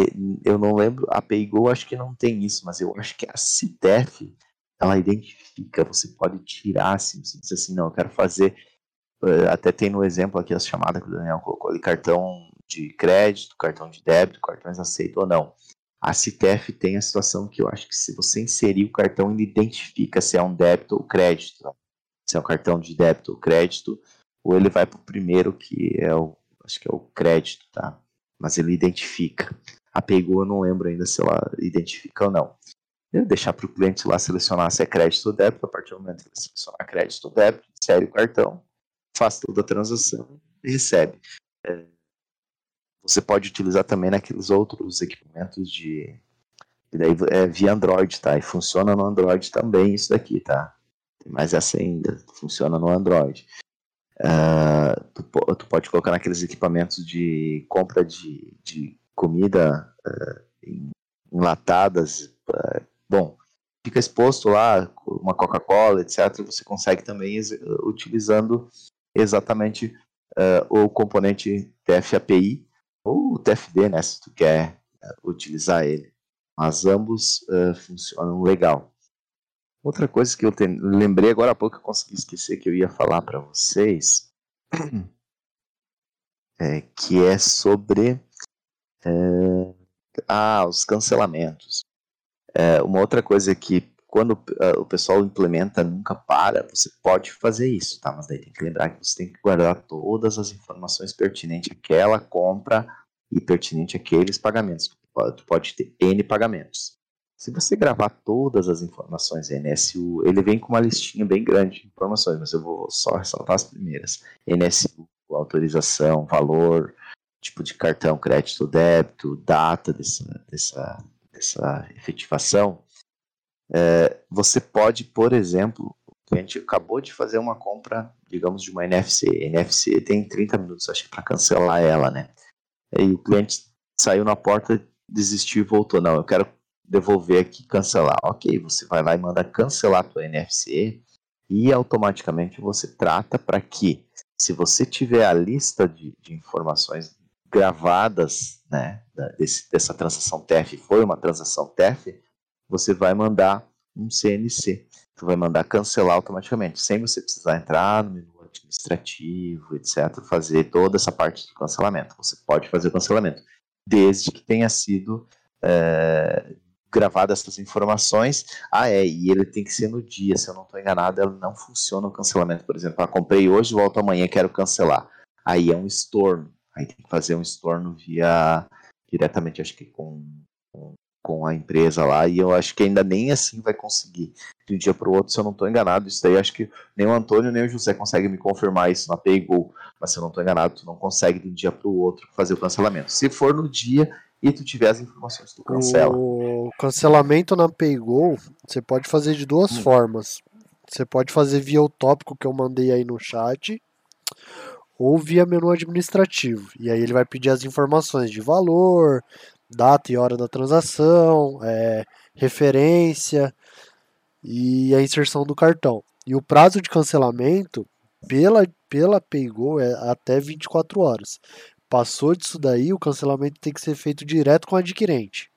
S1: eu não lembro, a PayGo acho que não tem isso, mas eu acho que a CITEF, ela identifica, você pode tirar, assim, você diz assim, não, eu quero fazer, eh, até tem no exemplo aqui as chamadas que o Daniel colocou ali, cartão de crédito, cartão de débito, cartões aceitos ou não. A CITEF tem a situação que eu acho que se você inserir o cartão, ele identifica se é um débito ou crédito. Tá? Se é um cartão de débito ou crédito, ou ele vai para o primeiro, que é o, acho que é o crédito, tá? mas ele identifica. A Paygo eu não lembro ainda se ela identifica ou não. Eu deixar para o cliente lá selecionar se é crédito ou débito, a partir do momento que ele selecionar crédito ou débito, insere o cartão, faz toda a transação e recebe. É, você pode utilizar também naqueles outros equipamentos de. E daí é via Android, tá? E funciona no Android também isso daqui, tá? Mais essa ainda, funciona no Android. Uh, tu, tu, pode colocar naqueles equipamentos de compra de, de comida uh, enlatadas. Uh, bom, fica exposto lá uma Coca-Cola, etc. Você consegue também utilizando exatamente o componente TF-API ou o TFD, né, se tu quer utilizar ele. Mas ambos funcionam legal. Outra coisa que eu te... lembrei agora há pouco, eu consegui esquecer que eu ia falar para vocês, é, que é sobre é, ah, os cancelamentos. É, uma outra coisa que quando uh, o pessoal implementa nunca para, você pode fazer isso, tá? Mas daí tem que lembrar que você tem que guardar todas as informações pertinentes àquela compra e pertinente àqueles pagamentos. Tu pode ter N pagamentos. Se você gravar todas as informações NSU, ele vem com uma listinha bem grande de informações, mas eu vou só ressaltar as primeiras. NSU, autorização, valor, tipo de cartão, crédito, débito, data dessa, dessa, dessa efetivação. É, você pode, por exemplo, o cliente acabou de fazer uma compra, digamos, de uma NFC. NFC tem 30 minutos, acho que, para cancelar ela, né? Aí o cliente saiu na porta, desistiu e voltou. Não, eu quero devolver aqui, cancelar. Ok, você vai lá e manda cancelar a tua NFC e automaticamente você trata para que, se você tiver a lista de, de informações gravadas né, desse, dessa transação TEF, foi uma transação TEF, você vai mandar um CNC. Você vai mandar cancelar automaticamente, sem você precisar entrar no menu administrativo, etc., fazer toda essa parte de cancelamento. Você pode fazer o cancelamento. desde que tenha sido é, gravadas essas informações. Ah, é, e ele tem que ser no dia, se eu não estou enganado, ela não funciona o cancelamento. Por exemplo, ah, comprei hoje, volto amanhã, quero cancelar. Aí é um estorno. Aí tem que fazer um estorno via diretamente, acho que com, com, com a empresa lá, e eu acho que ainda nem assim vai conseguir de um dia para o outro, se eu não estou enganado. Isso daí acho que nem o Antônio nem o José conseguem me confirmar isso na Paygol, mas se eu não estou enganado, tu não consegue de um dia para o outro fazer o cancelamento. Se for no dia e tu tiver as informações, tu cancela.
S2: O cancelamento na Paygol, você pode fazer de duas hum. formas. Você pode fazer via o tópico que eu mandei aí no chat, ou via menu administrativo. E aí ele vai pedir as informações de valor, data e hora da transação, é, referência e a inserção do cartão. E o prazo de cancelamento pela, pela Paygol é até 24 horas. Passou disso daí, o cancelamento tem que ser feito direto com o adquirente.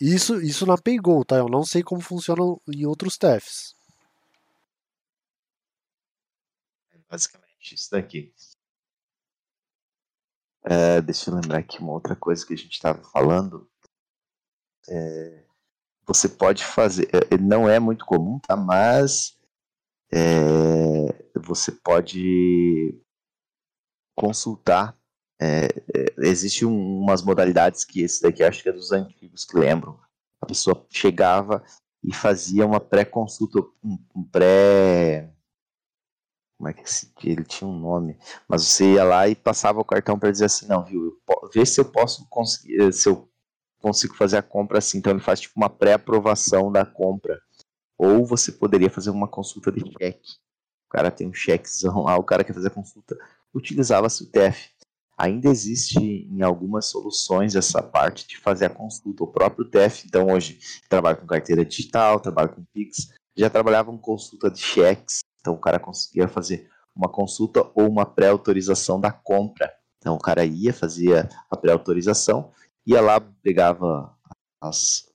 S2: Isso, isso na Paygol, tá? Eu não sei como funciona em outros TEFs.
S1: basicamente isso daqui. É, deixa eu lembrar aqui uma outra coisa que a gente estava falando. É, você pode fazer, é, não é muito comum, tá? Mas é, você pode consultar. É, é, Existem um, umas modalidades que esse daqui acho que é dos antigos que lembram. A pessoa chegava e fazia uma pré-consulta, um, um pré como é que ele tinha um nome, mas você ia lá e passava o cartão para dizer assim, não, viu, vê se eu posso conseguir, se eu consigo fazer a compra assim, então ele faz tipo uma pré-aprovação da compra, ou você poderia fazer uma consulta de cheque, o cara tem um chequezão lá, o cara quer fazer a consulta, utilizava-se o TEF. Ainda existe em algumas soluções essa parte de fazer a consulta, o próprio TEF, então hoje trabalha com carteira digital, trabalha com Pix, já trabalhava com consulta de cheques, então o cara conseguia fazer uma consulta ou uma pré-autorização da compra. Então o cara ia, fazia a pré-autorização, ia lá, pegava as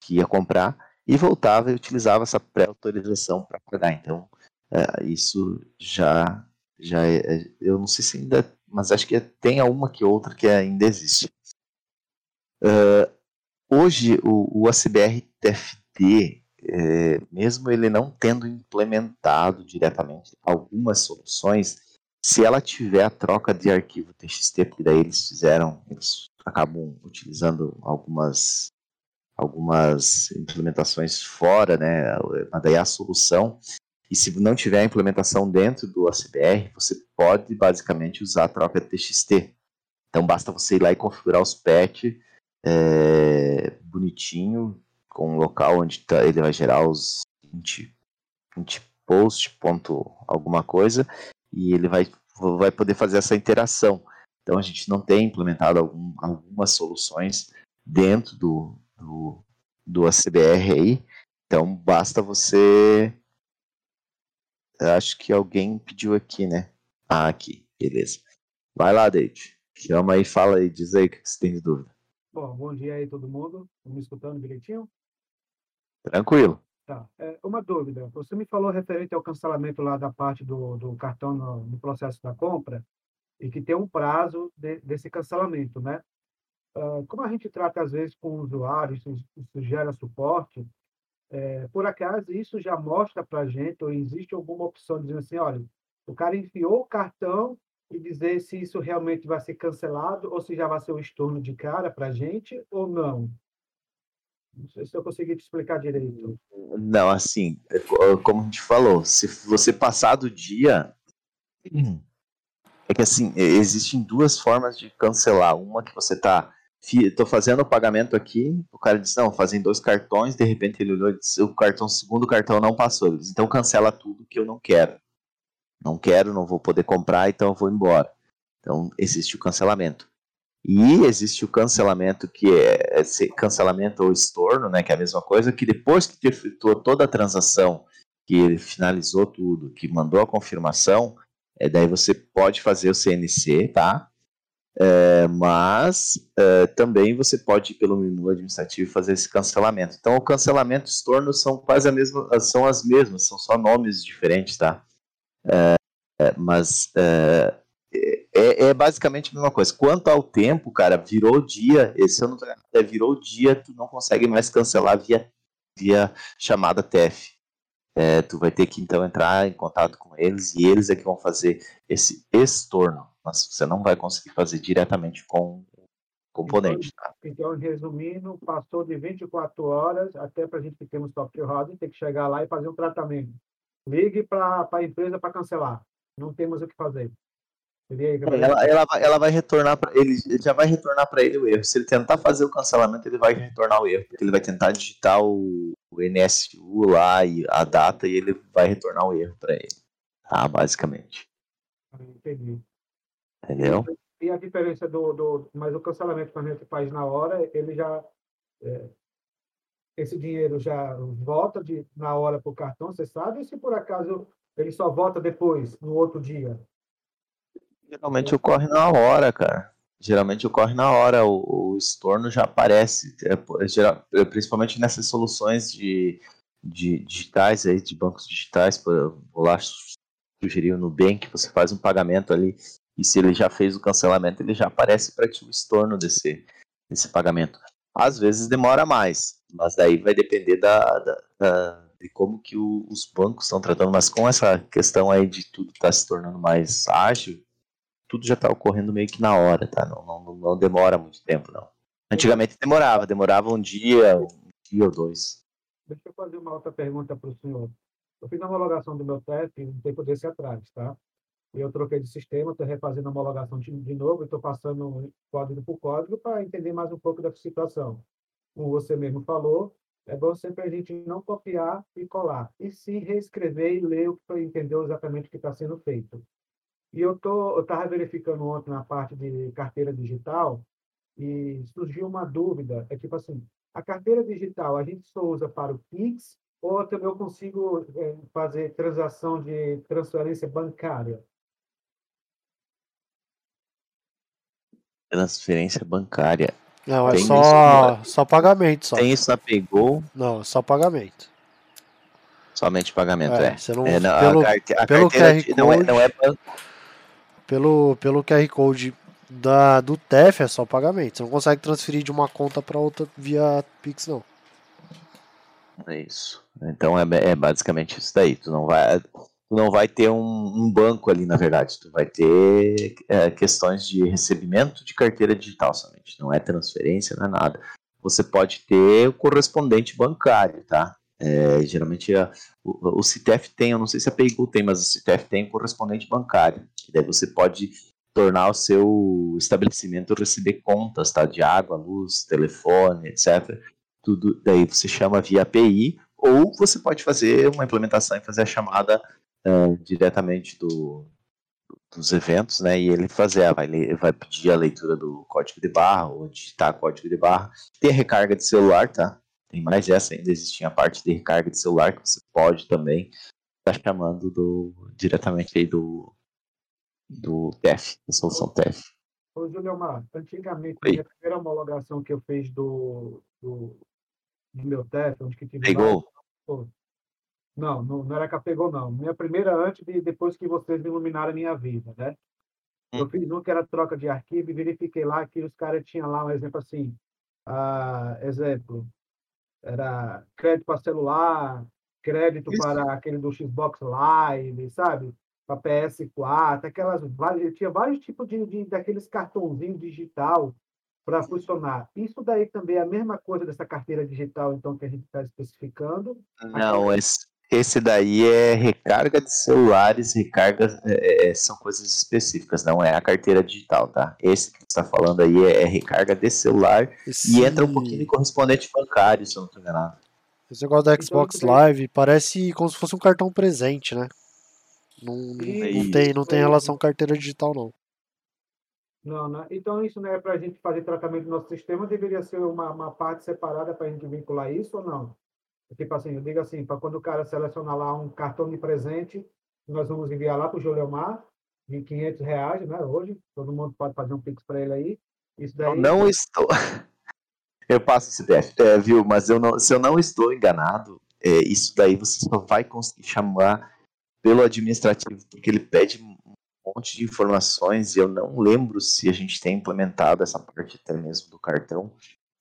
S1: que ia comprar e voltava e utilizava essa pré-autorização para pagar. Então é, isso já já é, é, eu não sei se ainda, mas acho que tem uma que outra que ainda existe. Uh, hoje o, o ACBR TFT é, mesmo ele não tendo implementado diretamente algumas soluções, se ela tiver a troca de arquivo TXT, porque daí eles fizeram, eles acabam utilizando algumas algumas implementações fora, né? Mas daí a solução e se não tiver a implementação dentro do ACBR, você pode basicamente usar a troca TXT. Então basta você ir lá e configurar os patch é, bonitinho, com um local onde tá, ele vai gerar os 20, 20 post, ponto alguma coisa, e ele vai, vai poder fazer essa interação. Então a gente não tem implementado algum, algumas soluções dentro do, do, do ACBR aí, então basta você. Acho que alguém pediu aqui, né? Ah, aqui, beleza. Vai lá, David. Chama aí, fala aí, diz aí o que você tem de dúvida.
S5: Bom, bom dia aí todo mundo. Estão me escutando direitinho?
S1: Tranquilo.
S5: Tá. É, uma dúvida. Você me falou referente ao cancelamento lá da parte do, do cartão no, no, processo da compra e que tem um prazo de, desse cancelamento, né? Uh, como a gente trata às vezes com o usuário, isso, isso gera suporte, é, por acaso isso já mostra para a gente ou existe alguma opção dizendo assim, olha, o cara enfiou o cartão e dizer se isso realmente vai ser cancelado ou se já vai ser um estorno de cara para a gente ou não? Não sei se eu consegui te explicar direito.
S1: Não, assim, é como a gente falou, se você passar do dia. É que assim, existem duas formas de cancelar. Uma que você tá. Tô fazendo o pagamento aqui, o cara diz, não, fazem dois cartões, de repente ele olhou e disse, o cartão, segundo cartão não passou. Diz, então cancela tudo que eu não quero. Não quero, não vou poder comprar, então eu vou embora. Então existe o cancelamento. E existe o cancelamento, que é esse cancelamento ou estorno, né, que é a mesma coisa, que depois que efetuou toda a transação, que ele finalizou tudo, que mandou a confirmação, é, daí você pode fazer o CNC, tá? É, mas é, também você pode ir pelo menu administrativo fazer esse cancelamento. Então, o cancelamento e estorno são quase a mesma, são as mesmas, são só nomes diferentes, tá? É, é mas é, é, é, basicamente a mesma coisa. Quanto ao tempo, cara, virou dia, esse eu não tô virou dia, tu não consegue mais cancelar via, via chamada TF. É, tu vai ter que então entrar em contato com eles e eles é que vão fazer esse estorno. Mas você não vai conseguir fazer diretamente com o componente.
S5: Então, tá? então resumindo, passou de 24 horas até para a gente que temos software roda tem que chegar lá e fazer um tratamento. Ligue para a empresa para cancelar. Não temos o que fazer.
S1: Ela, ela, vai, ela vai retornar para ele, ele já vai retornar para ele o erro. Se ele tentar fazer o cancelamento, ele vai retornar o erro, porque ele vai tentar digitar o, o NSU lá e a data e ele vai retornar o erro para ele. Tá, basicamente.
S5: Entendi.
S1: Entendeu?
S5: E a diferença do, do. Mas o cancelamento que a gente faz na hora, ele já. É, esse dinheiro já volta de, na hora para o cartão, você sabe? E se por acaso ele só volta depois, no outro dia?
S1: Geralmente ocorre na hora, cara. Geralmente ocorre na hora, o, o estorno já aparece, é, é, é, principalmente nessas soluções de, de digitais aí, de bancos digitais, vou lá sugerir o Nubank, você faz um pagamento ali, e se ele já fez o cancelamento, ele já aparece para ti o estorno desse, desse pagamento. Às vezes demora mais, mas daí vai depender da, da, da de como que o, os bancos estão tratando, mas com essa questão aí de tudo estar tá se tornando mais ágil, tudo já está ocorrendo meio que na hora, tá? Não, não, não demora muito tempo, não. Antigamente demorava, demorava um dia, um dia ou dois.
S5: Deixa eu fazer uma outra pergunta para o senhor. Eu fiz a homologação do meu teste um tempo desse atrás, tá? Eu troquei de sistema, estou refazendo a homologação de, de novo, estou passando código por código para entender mais um pouco da situação. Como você mesmo falou, é bom sempre a gente não copiar e colar, e sim reescrever e ler que entender exatamente o que está sendo feito. E eu tô, estava verificando ontem na parte de carteira digital e surgiu uma dúvida, é tipo assim, a carteira digital a gente só usa para o Pix ou também eu consigo é, fazer transação de transferência bancária?
S1: Transferência bancária.
S2: Não, é só, só pagamento. Só.
S1: Tem isso na Pegou?
S2: Não, é só pagamento.
S1: Somente pagamento, é. é.
S2: Você não, é não, pelo, a, carte, a pelo QR Code, não é, não é banco pelo, pelo QR Code da, do TEF é só pagamento. Você não consegue transferir de uma conta para outra via Pix, não.
S1: É isso. Então é, é basicamente isso daí. Tu não vai, tu não vai ter um, um banco ali, na verdade. Tu vai ter é, questões de recebimento de carteira digital somente. Não é transferência, não é nada. Você pode ter o correspondente bancário, tá? É, geralmente a, o, o tem, eu não sei se a PayGo tem, mas o CITEF tem um correspondente bancário, que daí você pode tornar o seu estabelecimento receber contas, tá? De água, luz, telefone, etc. Tudo daí você chama via API, ou você pode fazer uma implementação e fazer a chamada uh, diretamente do, dos eventos, né? E ele fazer, vai, vai pedir a leitura do código de barra, ou digitar código de barra. Tem a recarga de celular, tá? Tem mais essa ainda, existia a parte de recarga de celular que você pode também estar tá chamando do, diretamente aí do, do TEF, da solução TEF.
S5: Ô, Juliomar, antigamente, Oi. a primeira homologação que eu fiz do, do, do meu TEF, onde que tive
S1: Pegou?
S5: Lá, não, não, não era que pegou, não. Minha primeira antes de depois que vocês me iluminaram a minha vida, né? Hum. Eu fiz um que era troca de arquivo e verifiquei lá que os caras tinham lá um exemplo assim, ah, exemplo, era crédito para celular, crédito Isso. para aquele do Xbox Live, sabe? Para PS4, aquelas várias, tinha vários tipos de, de daqueles cartãozinhos digital para funcionar. Isso daí também é a mesma coisa dessa carteira digital, então, que a gente está especificando.
S1: Não, esse, esse daí é recarga de celulares, recarga é, é, são coisas específicas, não é a carteira digital, tá? Esse que você está falando aí é, é, recarga de celular Esse... e entra um pouquinho de correspondente bancário, se eu não estou enganado.
S2: Esse negócio da Xbox Live parece como se fosse um cartão presente, né? Não, não, não tem, não tem relação carteira digital, não.
S5: Não, né? Então, isso né, para a gente fazer tratamento do nosso sistema, deveria ser uma, uma parte separada para a gente vincular isso ou não? Tipo assim, eu digo assim, para quando o cara selecionar lá um cartão de presente, nós vamos enviar lá para o Juliomar, de 500 reais, né? Hoje, todo mundo pode fazer um pix para ele aí. Isso daí...
S1: Eu não estou... Eu passo esse CPF, é, viu? Mas eu não, se eu não estou enganado, é, isso daí você só vai conseguir chamar pelo administrativo, porque ele pede monte de informações e eu não lembro se a gente tem implementado essa parte até mesmo do cartão.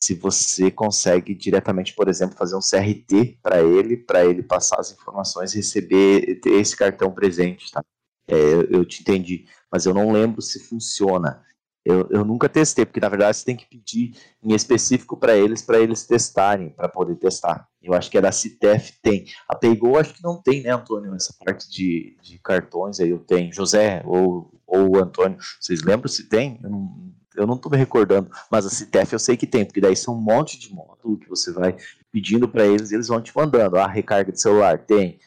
S1: Se você consegue diretamente, por exemplo, fazer um CRT para ele, para ele passar as informações e receber esse cartão presente, tá? É, eu te entendi, mas eu não lembro se funciona. Eu, eu nunca testei, porque na verdade você tem que pedir em específico para eles, para eles testarem, para poder testar. Eu acho que é da Citef tem. A Paygo acho que não tem, né, Antônio? Essa parte de, de cartões aí eu tenho. José ou, ou Antônio, vocês lembram se tem? Eu não, eu não tô me recordando, mas a Citef eu sei que tem, porque daí são um monte de módulo que você vai pedindo para eles e eles vão te mandando. Ah, recarga de celular, tem.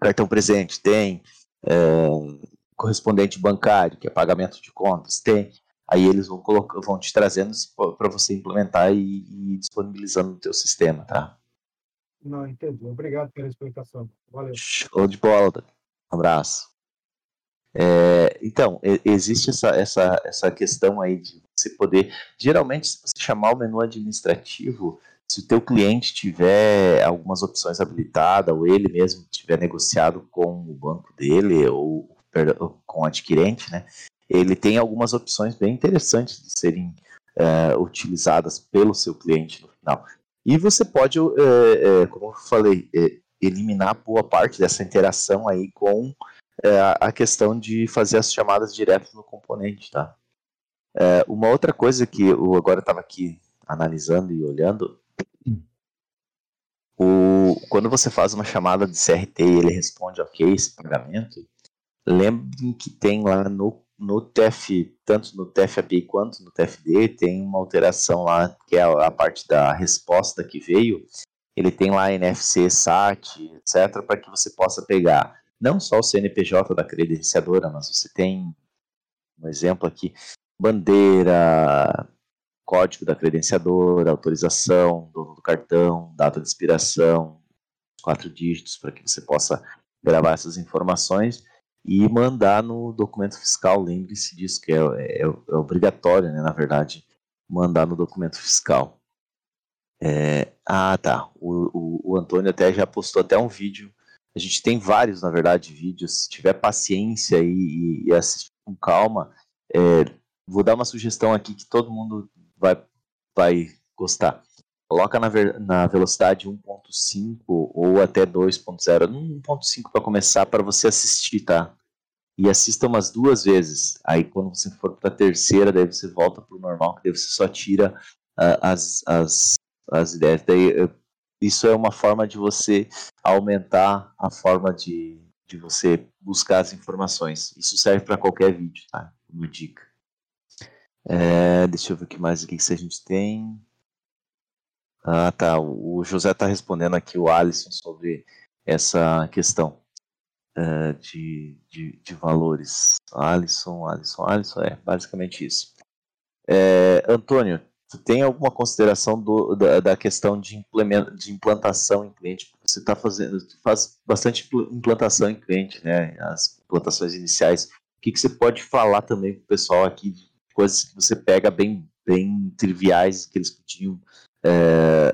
S1: Cartão presente, tem. É, correspondente bancário, que é pagamento de contas, tem. Aí eles vão, colocar, vão te trazendo para você implementar e, e, disponibilizando no teu sistema, tá?
S5: Não, entendi. Obrigado pela explicação. Valeu.
S1: Show de bola. Um abraço. É, então, existe essa, essa, essa questão aí de você poder. Geralmente, se você chamar o menu administrativo, se o teu cliente tiver algumas opções habilitadas, ou ele mesmo tiver negociado com o banco dele, ou com o adquirente, né? ele tem algumas opções bem interessantes de serem é, utilizadas pelo seu cliente no final. E você pode, é, é, como eu falei, eliminar boa parte dessa interação aí com a questão de fazer as chamadas direto no componente, tá? uma outra coisa que eu agora estava aqui analisando e olhando, o, quando você faz uma chamada de CRT e ele responde ok esse pagamento, lembrem que tem lá no no TF, tanto no TF-API quanto no TFD, tem uma alteração lá, que é a parte da resposta que veio. Ele tem lá NFC, SAT, etc., para que você possa pegar não só o CNPJ da credenciadora, mas você tem um exemplo aqui: bandeira, código da credenciadora, autorização, dono do cartão, data de expiração, quatro dígitos, para que você possa gravar essas informações e mandar no documento fiscal. Lembre-se disso, que é, é, é obrigatório, né, na verdade, mandar no documento fiscal. É, ah, tá. O, o, o, Antônio até já postou até um vídeo. A gente tem vários, na verdade, vídeos. Se tiver paciência e, e assistir com calma, é, vou dar uma sugestão aqui que todo mundo vai, vai gostar. Coloca na, na velocidade 1.5 ou até 2.0, 1.5 para começar, para você assistir, tá? E assista umas duas vezes. Aí quando você for para a terceira, daí você volta para o normal, que daí você só tira uh, as, as, as ideias. Daí, uh, isso é uma forma de você aumentar a forma de, de você buscar as informações. Isso serve para qualquer vídeo, tá? Uma dica. É, deixa eu ver o que mais aqui que a gente tem. Ah, tá. O José está respondendo aqui o Alisson sobre essa questão uh, de, de, de, valores. Alisson, Alisson, Alisson, é basicamente isso. É, Antônio, tu tem alguma consideração do, da, da, questão de, de implantação em cliente? Você está fazendo, faz bastante implantação em cliente, né? As implantações iniciais. O que, que você pode falar também para o pessoal aqui de coisas que você pega bem, bem triviais que eles podiam é,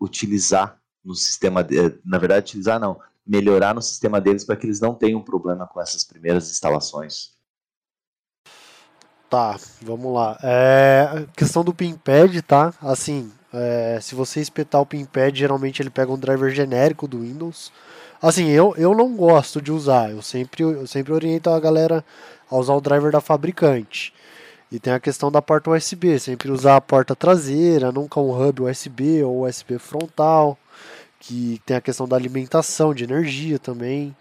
S1: utilizar no sistema, de, na verdade, utilizar não, melhorar no sistema deles para que eles não tenham problema com essas primeiras instalações.
S2: Tá, vamos lá. É, questão do pinpad, tá? Assim, é, se você espetar o pinpad, geralmente ele pega um driver genérico do Windows. Assim, eu, eu não gosto de usar, eu sempre, eu sempre oriento a galera a usar o driver da fabricante. E tem a questão da porta USB, sempre usar a porta traseira, nunca um hub USB ou USB frontal, que tem a questão da alimentação de energia também.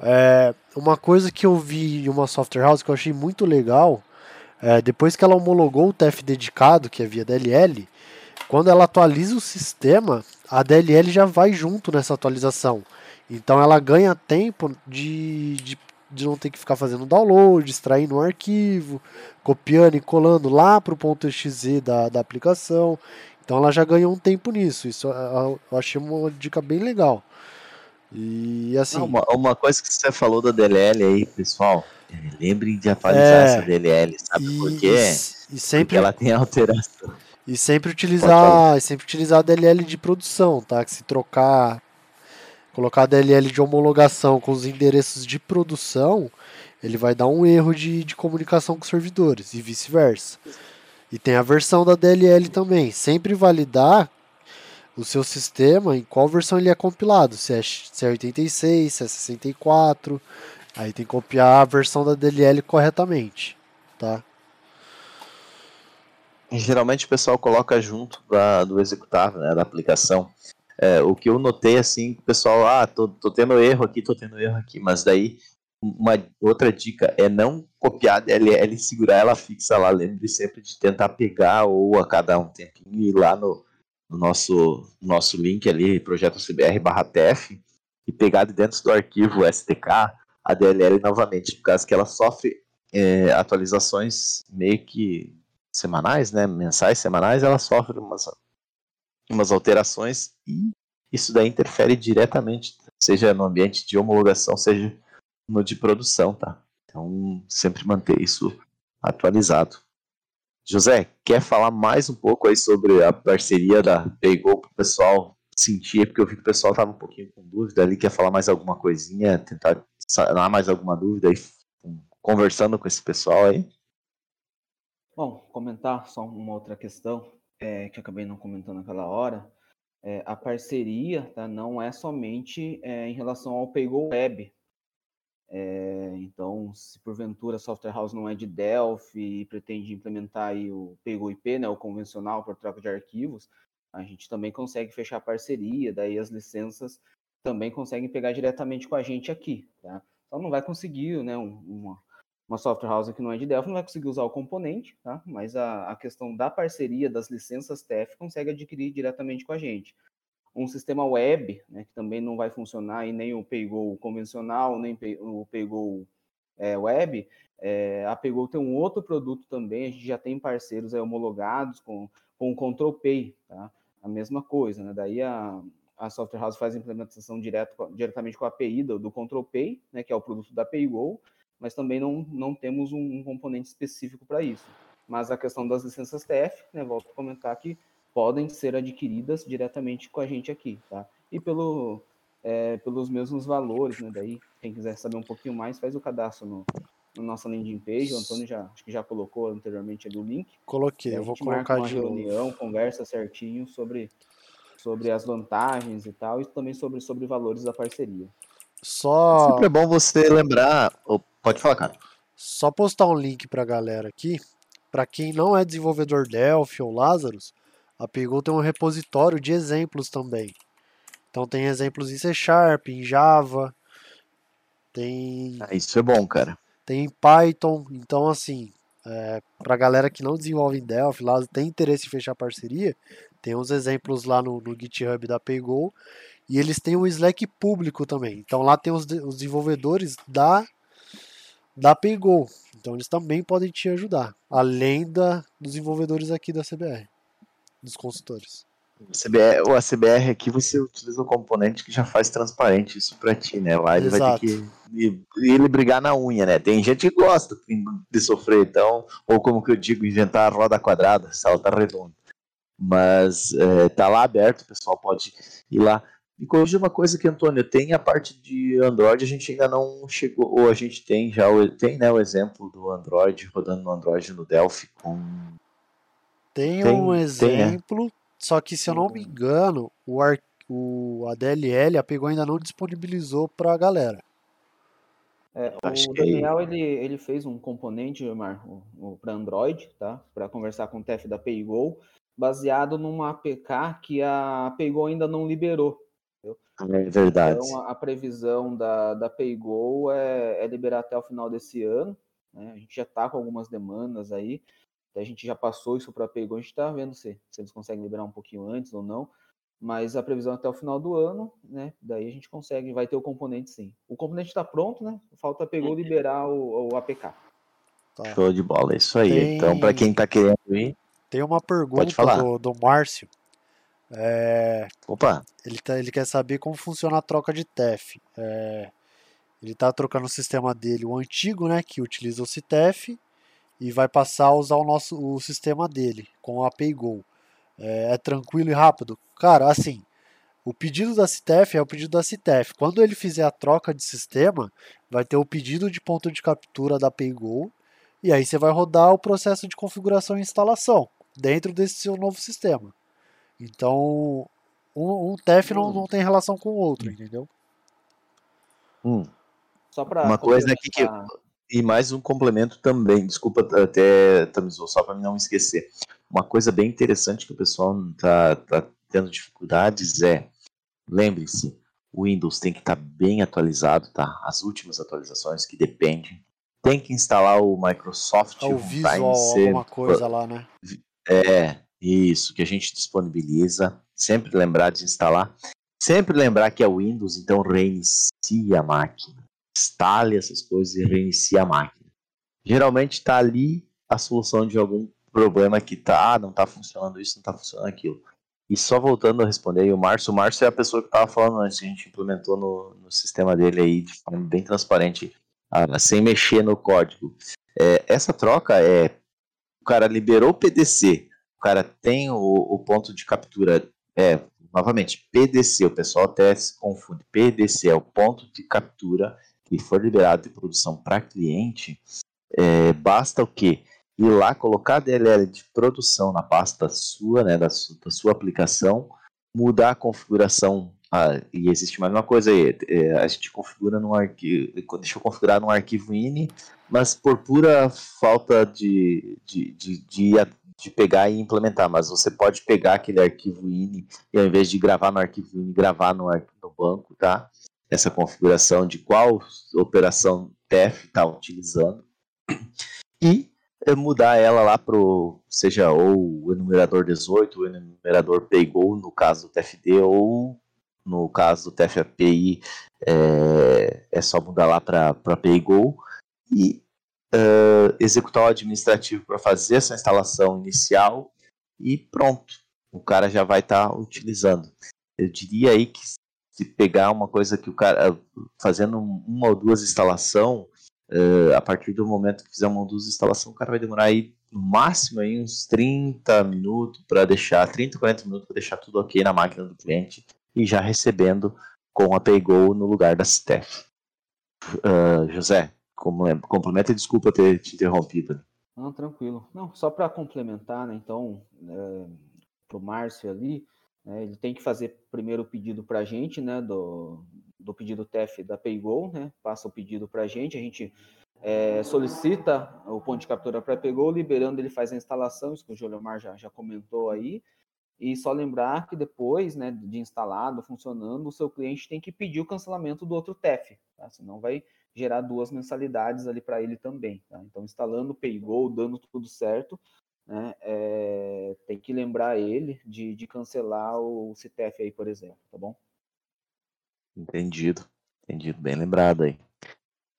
S2: É, uma coisa que eu vi em uma software house que eu achei muito legal, é, depois que ela homologou o TF dedicado, que é via DLL, quando ela atualiza o sistema, a DLL já vai junto nessa atualização. Então ela ganha tempo de, de de não ter que ficar fazendo download, extraindo um arquivo, copiando e colando lá para o .exe da, da aplicação. Então ela já ganhou um tempo nisso. Isso eu achei uma dica bem legal. E assim. Não,
S1: uma, uma, coisa que você falou da DLL aí, pessoal. Lembrem de atualizar é, essa DLL, sabe e, por quê? E, e sempre, Porque ela tem alteração.
S2: E sempre utilizar, sempre utilizar a DLL de produção, tá? Que se trocar colocar a DLL de homologação com os endereços de produção, ele vai dar um erro de, de comunicação com os servidores e vice-versa. E tem a versão da DLL também. Sempre validar o seu sistema em qual versão ele é compilado. Se é, se é 86, se é 64. Aí tem que copiar a versão da DLL corretamente. Tá?
S1: Geralmente o pessoal coloca junto da, do executável, né, da aplicação. É, o que eu notei assim, o pessoal, ah, tô, tô tendo erro aqui, tô tendo erro aqui, mas daí uma outra dica é não copiar a DLL e segurar ela fixa lá. Lembre sempre de tentar pegar ou a cada um tempinho ir lá no, no nosso, nosso link ali, projeto CBR barra TF, e pegar de dentro do arquivo STK a DLL novamente, por causa que ela sofre é, atualizações meio que semanais, né, mensais, semanais, ela sofre umas, umas alterações e isso daí interfere diretamente, seja no ambiente de homologação, seja no de produção, tá? Então, sempre manter isso atualizado. José, quer falar mais um pouco aí sobre a parceria da Pegou para o pessoal sentir, porque eu vi que o pessoal estava um pouquinho com dúvida ali, quer falar mais alguma coisinha, tentar sanar mais alguma dúvida aí, conversando com esse pessoal aí?
S4: Bom, comentar só uma outra questão é, que acabei não comentando naquela hora. É, a parceria tá, não é somente é, em relação ao Paygo Web, é, então, se porventura a Software House não é de Delphi e pretende implementar o PGO-IP, né, o convencional por troca de arquivos, a gente também consegue fechar parceria, daí as licenças também conseguem pegar diretamente com a gente aqui, tá? Então não vai conseguir, né, uma, uma software house que não é de Delphi não vai conseguir usar o componente, tá? Mas a, a questão da parceria das licenças TF consegue adquirir diretamente com a gente um sistema web, né, que também não vai funcionar e nem o Paygo convencional, nem o Paygo é, web, é, a Paygo tem um outro produto também, a gente já tem parceiros é, homologados com, com o Control Pay, tá? A mesma coisa, né? Daí a, a Software House faz a implementação direto, diretamente com a API do, do Control Pay, né, que é o produto da Paygo, mas também não, não temos um, um componente específico para isso. Mas a questão das licenças TF, né, volto a comentar que podem ser adquiridas diretamente com a gente aqui, tá? E pelo, é, pelos mesmos valores, né? Daí, quem quiser saber um pouquinho mais, faz o cadastro no, no nossa landing page. O Antônio já, acho que já colocou anteriormente ali o link.
S2: Coloquei, eu vou colocar
S4: de reunião, novo. conversa certinho sobre, sobre as vantagens e tal, e também sobre, sobre valores da parceria.
S2: Só...
S1: Sempre é bom você lembrar... Oh, pode falar, cara.
S2: Só postar um link para a galera aqui. Para quem não é desenvolvedor Delphi ou Lazarus, a Pegou tem um repositório de exemplos também. Então tem exemplos em C Sharp, em Java, tem.
S1: Ah, isso é bom, cara.
S2: Tem em Python. Então, assim, é, para galera que não desenvolve em Delphi, lá tem interesse em fechar parceria, tem uns exemplos lá no, no GitHub da Paygo. E eles têm um Slack público também. Então lá tem os, os desenvolvedores da, da Paygo. Então eles também podem te ajudar. Além da, dos desenvolvedores aqui da CBR dos consultores.
S1: CBR, o ACBR aqui você utiliza um componente que já faz transparente isso para ti, né? Lá ele Exato. vai ter que ele brigar na unha, né? Tem gente que gosta de sofrer, então, ou como que eu digo, inventar a roda quadrada, salta redonda. Mas é, tá lá aberto, o pessoal pode ir lá. E corrigir uma coisa que, Antônio, tem a parte de Android, a gente ainda não chegou, ou a gente tem já, tem né, o exemplo do Android rodando no Android no Delphi com
S2: tem, tem um exemplo, tem, é. só que se eu não me engano, o, ar, o a DLL a Pegou ainda não disponibilizou para a galera.
S4: É, o Daniel ele, ele fez um componente, Mar, para Android, tá? Para conversar com o TF da Paygo, baseado numa APK que a Paygo ainda não liberou.
S1: Entendeu? É verdade.
S4: Então a, a previsão da, da Paygo é, é liberar até o final desse ano. Né? A gente já está com algumas demandas aí. A gente já passou isso para a Paygo, a gente está vendo se, se eles conseguem liberar um pouquinho antes ou não. Mas a previsão é até o final do ano, né? Daí a gente consegue, vai ter o componente sim. O componente está pronto, né? Falta Paygo liberar o, o APK.
S1: Tá. Show de bola, é isso aí. Tem... Então, para quem está querendo ir.
S2: Tem uma pergunta do, do Márcio. É...
S1: Opa!
S2: Ele, tá, ele quer saber como funciona a troca de TEF. É... Ele está trocando o sistema dele, o antigo, né? Que utiliza o CTF e vai passar a usar o nosso o sistema dele com a API Go. É, é tranquilo e rápido? Cara, assim, O pedido da CTF é o pedido da CTF. Quando ele fizer a troca de sistema, vai ter o pedido de ponto de captura da PayGo e aí você vai rodar o processo de configuração e instalação dentro desse seu novo sistema. Então, um, um TEF não, não tem relação com o outro, hum. entendeu?
S1: Hum. Só para uma coisa aqui que e mais um complemento também, desculpa até Tamizou, só para não esquecer. Uma coisa bem interessante que o pessoal está tá tendo dificuldades é, lembre-se, o Windows tem que estar tá bem atualizado, tá? As últimas atualizações que dependem. Tem que instalar o Microsoft.
S2: É o Visual, alguma coisa lá, né?
S1: É, isso, que a gente disponibiliza. Sempre lembrar de instalar. Sempre lembrar que é Windows, então reinicie a máquina. Instale essas coisas e reinicie a máquina. Geralmente está ali a solução de algum problema que tá, ah, não está funcionando isso, não está funcionando aquilo. E só voltando a responder aí, o Márcio, o Márcio é a pessoa que estava falando antes, a gente implementou no, no sistema dele aí de forma bem transparente, ah, sem mexer no código. É, essa troca é, cara liberou o PDC, o cara tem o, o ponto de captura, é, novamente, PDC, o pessoal até se confunde, PDC é o ponto de captura que for liberado de produção para cliente, é, basta o quê? ir lá, colocar a DLL de produção na pasta sua, né, da, su, da sua aplicação, mudar a configuração. Ah, e existe mais uma coisa aí, é, a gente configura num arquivo, deixa eu configurar num arquivo ini, mas por pura falta de, de, de, de, de pegar e implementar, mas você pode pegar aquele arquivo ini e ao invés de gravar no arquivo ini, gravar no, no banco, tá? Essa configuração de qual operação TEF está utilizando. E mudar ela lá pro, seja ou o enumerador 18, o enumerador PayGo, no caso do TFD, ou no caso do TFAPI, é, é só mudar lá para PayGo e uh, executar o administrativo para fazer essa instalação inicial e pronto, o cara já vai estar tá utilizando. Eu diria aí que se pegar uma coisa que o cara fazendo uma ou duas instalação Uh, a partir do momento que fizer uma luz de instalação, o cara vai demorar aí no máximo aí uns 30 minutos para deixar, 30, 40 minutos para deixar tudo ok na máquina do cliente e já recebendo com a PayGo no lugar da Steph. Uh, José, complementa e desculpa ter te interrompido.
S4: Não, tranquilo. Não, só para complementar, né, então, é, para o Márcio ali, né, ele tem que fazer primeiro o pedido para a gente, né, do, do pedido TEF da PayGo, né? Passa o pedido para a gente, a gente é, solicita o ponto de captura para a PayGo, liberando ele faz a instalação, isso que o Joliomar já, já comentou aí. E só lembrar que depois né, de instalado, funcionando, o seu cliente tem que pedir o cancelamento do outro TEF, tá? senão vai gerar duas mensalidades ali para ele também. Tá? Então, instalando o PayGo, dando tudo certo, né, é, tem que lembrar ele de, de cancelar o CTF aí, por exemplo, tá bom?
S1: Entendido, entendido, bem lembrado aí.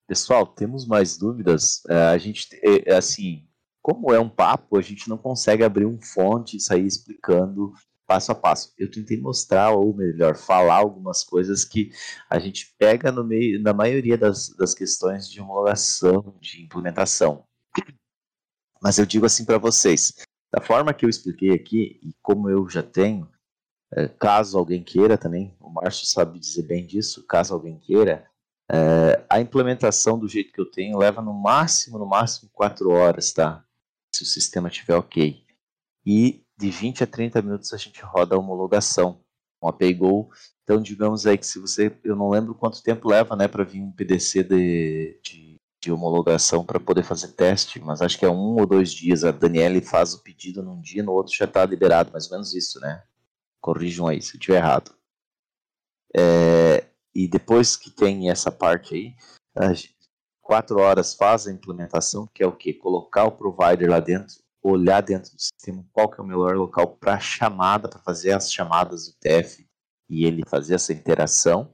S1: Pessoal, temos mais dúvidas? É, a gente, é, assim, como é um papo, a gente não consegue abrir um fonte e sair explicando passo a passo. Eu tentei mostrar, ou melhor, falar algumas coisas que a gente pega no meio, na maioria das, das questões de homologação, de implementação. Mas eu digo assim para vocês, da forma que eu expliquei aqui, e como eu já tenho, é, caso alguém queira também, o Márcio sabe dizer bem disso, caso alguém queira, é, a implementação do jeito que eu tenho leva no máximo, no máximo 4 horas, tá? Se o sistema estiver ok. E de 20 a 30 minutos a gente roda a homologação com a PayGo. Então, digamos aí que se você, eu não lembro quanto tempo leva, né, para vir um PDC de, de, de homologação para poder fazer teste, mas acho que é um ou dois dias. A Daniele faz o pedido num dia, no outro já está liberado, mais ou menos isso, né? corrijam aí se eu estiver errado. É, e depois que tem essa parte aí, quatro horas faz a implementação, que é o que? Colocar o provider lá dentro, olhar dentro do sistema qual que é o melhor local para chamada, para fazer as chamadas do TF e ele fazer essa interação.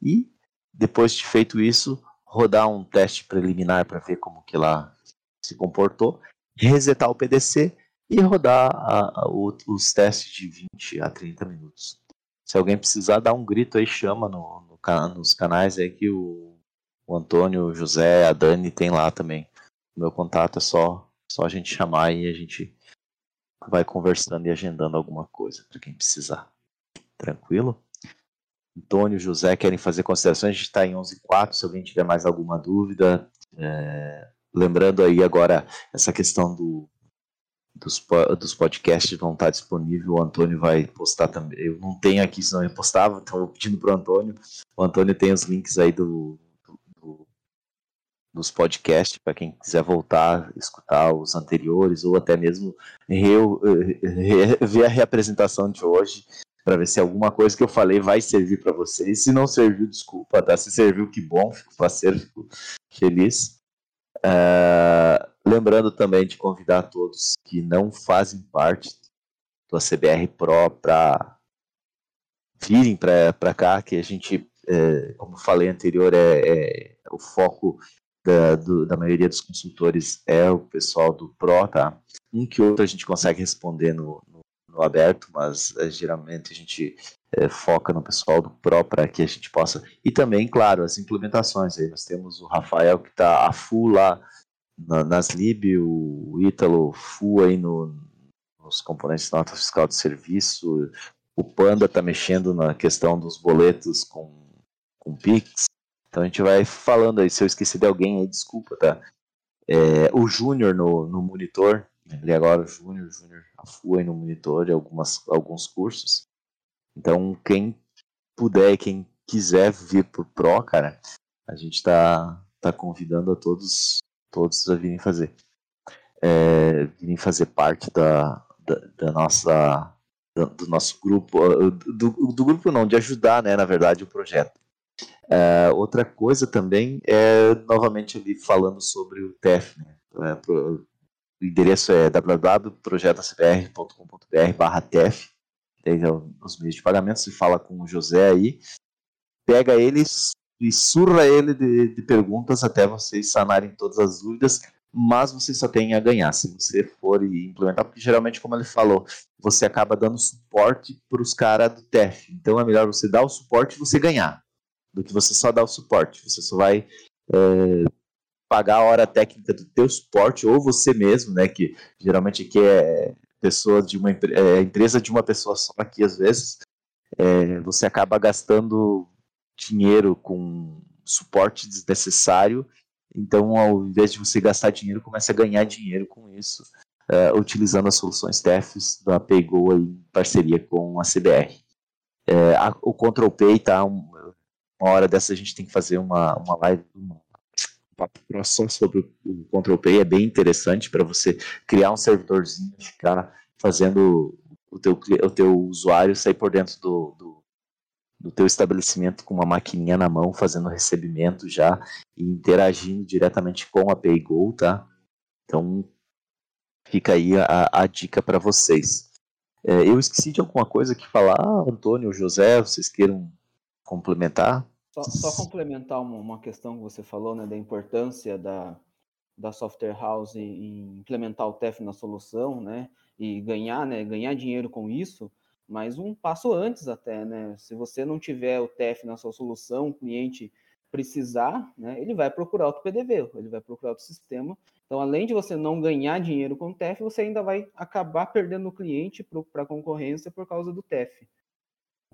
S1: E depois de feito isso, rodar um teste preliminar para ver como que lá se comportou, resetar o PDC e rodar a, a, os testes de 20 a 30 minutos. Se alguém precisar dar um grito aí, chama no, no nos canais aí que o, o Antônio, o José, a Dani tem lá também. O meu contato é só, só a gente chamar e a gente vai conversando e agendando alguma coisa para quem precisar. Tranquilo? Antônio, José querem fazer considerações, a gente está em 11.4, se alguém tiver mais alguma dúvida. É, lembrando aí agora essa questão do, dos, dos podcasts vão estar disponíveis, o Antônio vai postar também. Eu não tenho aqui, senão eu postava, então eu pedindo para o Antônio. O Antônio tem os links aí do dos podcasts para quem quiser voltar, escutar os anteriores ou até mesmo ver a reapresentação de hoje para ver se alguma coisa que eu falei vai servir para vocês. Se não serviu, desculpa, tá? Se serviu, que bom, fico parceiro, fico feliz. Uh, lembrando também de convidar todos que não fazem parte do CBR Pro para virem para cá, que a gente, é, como falei anterior, é, é o foco da, do, da, maioria dos consultores é o pessoal do Pro, tá? Um que outro a gente consegue responder no, no aberto, mas é, geralmente a gente é, foca no pessoal do Pro para que a gente possa. E também, claro, as implementações. Aí nós temos o Rafael que está a full lá na, nas lib, o Ítalo full aí no, nos componentes de nota fiscal de serviço, o Panda está mexendo na questão dos boletos com, com Pix. Então a gente vai falando aí, se eu esqueci de alguém aí, desculpa, tá? É, o Júnior no, no monitor, ele agora Júnior, Júnior afua no monitor e algumas, alguns cursos. Então, quem puder, quem quiser vir pro Pro, cara, a gente está tá convidando a todos, todos a virem fazer. É, virem fazer parte da, da, da nossa do nosso grupo, do, do, grupo não, de ajudar, né, na verdade, o projeto. É, outra coisa também é, novamente ali falando sobre o TEF, né, é, o endereço é www.projetacbr.com.br barra TEF, tem os meios de pagamento, se fala com o José aí, pega eles e surra ele de, de perguntas até vocês sanarem todas as dúvidas, mas você só tem a ganhar se você for implementar, porque geralmente, como ele falou, você acaba dando suporte para os caras do TEF. Então é melhor você dar o suporte e você ganhar, do que você só dar o suporte. Você só vai é, pagar a hora técnica do teu suporte, ou você mesmo, né, que geralmente aqui é pessoa de uma é, empresa de uma pessoa só aqui às vezes, é, você acaba gastando dinheiro com suporte desnecessário, então ao invés de você gastar dinheiro, começa a ganhar dinheiro com isso, é, utilizando as soluções TEFs da PayGo em parceria com a CBR. É, a, o Control Pay, tá, um, uma hora dessa a gente tem que fazer uma, uma live, uma papo só sobre o Control Pay é bem interessante para você criar um servidorzinho e ficar fazendo o teu, o teu usuário sair por dentro do, do, do teu estabelecimento com uma maquininha na mão, fazendo recebimento já e interagindo diretamente com a PayGo, tá? Então, fica aí a, a dica para vocês. É, eu esqueci de alguma coisa que falar, Antônio, José, vocês queiram complementar?
S4: Só, só complementar uma, uma, questão que você falou, né, da importância da, da software house em implementar o TEF na solução, né, e ganhar, né, ganhar dinheiro com isso, mas um passo antes até, né, se você não tiver o TEF na sua solução, o cliente precisar, né, ele vai procurar outro PDV, ele vai procurar outro sistema. Então, além de você não ganhar dinheiro com o TEF, você ainda vai acabar perdendo o cliente para a concorrência por causa do TEF.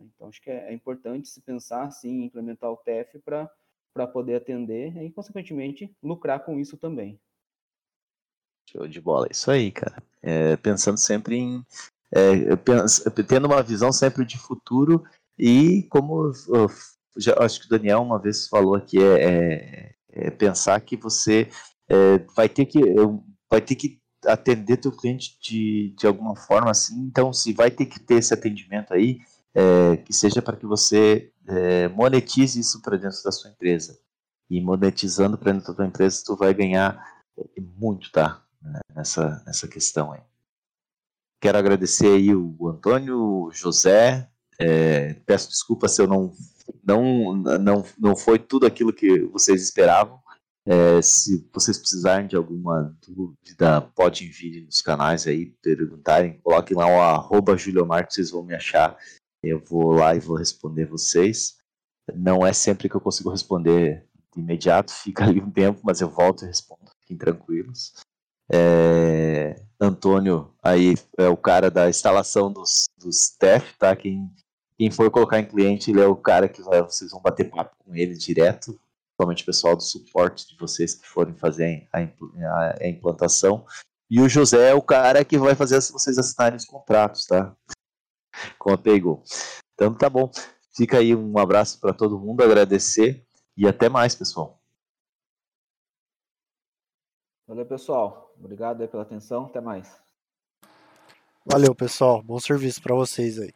S4: Então, acho que é, é importante se pensar assim, implementar o TEF para poder atender e, consequentemente, lucrar com isso também.
S1: Show de bola, isso aí, cara. É, pensando sempre em. É, penso, tendo uma visão sempre de futuro e, como eu, já, acho que o Daniel uma vez falou aqui, é, é, é pensar que você é, vai ter que. Vai ter que atender teu cliente de, de alguma forma assim, então se vai ter que ter esse atendimento aí, é, que seja para que você é, monetize isso para dentro da sua empresa. E monetizando para dentro da tua empresa, tu vai ganhar é, muito, tá? Nessa, nessa questão aí. Quero agradecer aí o Antônio, o José. É, peço desculpa se eu não, não, não, não foi tudo aquilo que vocês esperavam. É, se vocês precisarem de alguma dúvida, pode vir nos canais aí, perguntarem. Coloquem lá o arroba Julio Marques, vocês vão me achar eu vou lá e vou responder vocês. Não é sempre que eu consigo responder de imediato, fica ali um tempo, mas eu volto e respondo, fiquem tranquilos. É, Antônio aí é o cara da instalação dos, dos TEF, tá? Quem Quem for colocar em cliente, ele é o cara que vai, vocês vão bater papo com ele direto, principalmente o pessoal do suporte de vocês que forem fazer a, a, a implantação. E o José é o cara que vai fazer vocês assinarem os contratos, tá? Com a Paygo. Então tá bom. Fica aí um abraço para todo mundo, agradecer e até mais, pessoal.
S4: Valeu, pessoal. Obrigado aí pela atenção. Até mais.
S2: Valeu, pessoal. Bom serviço para vocês aí.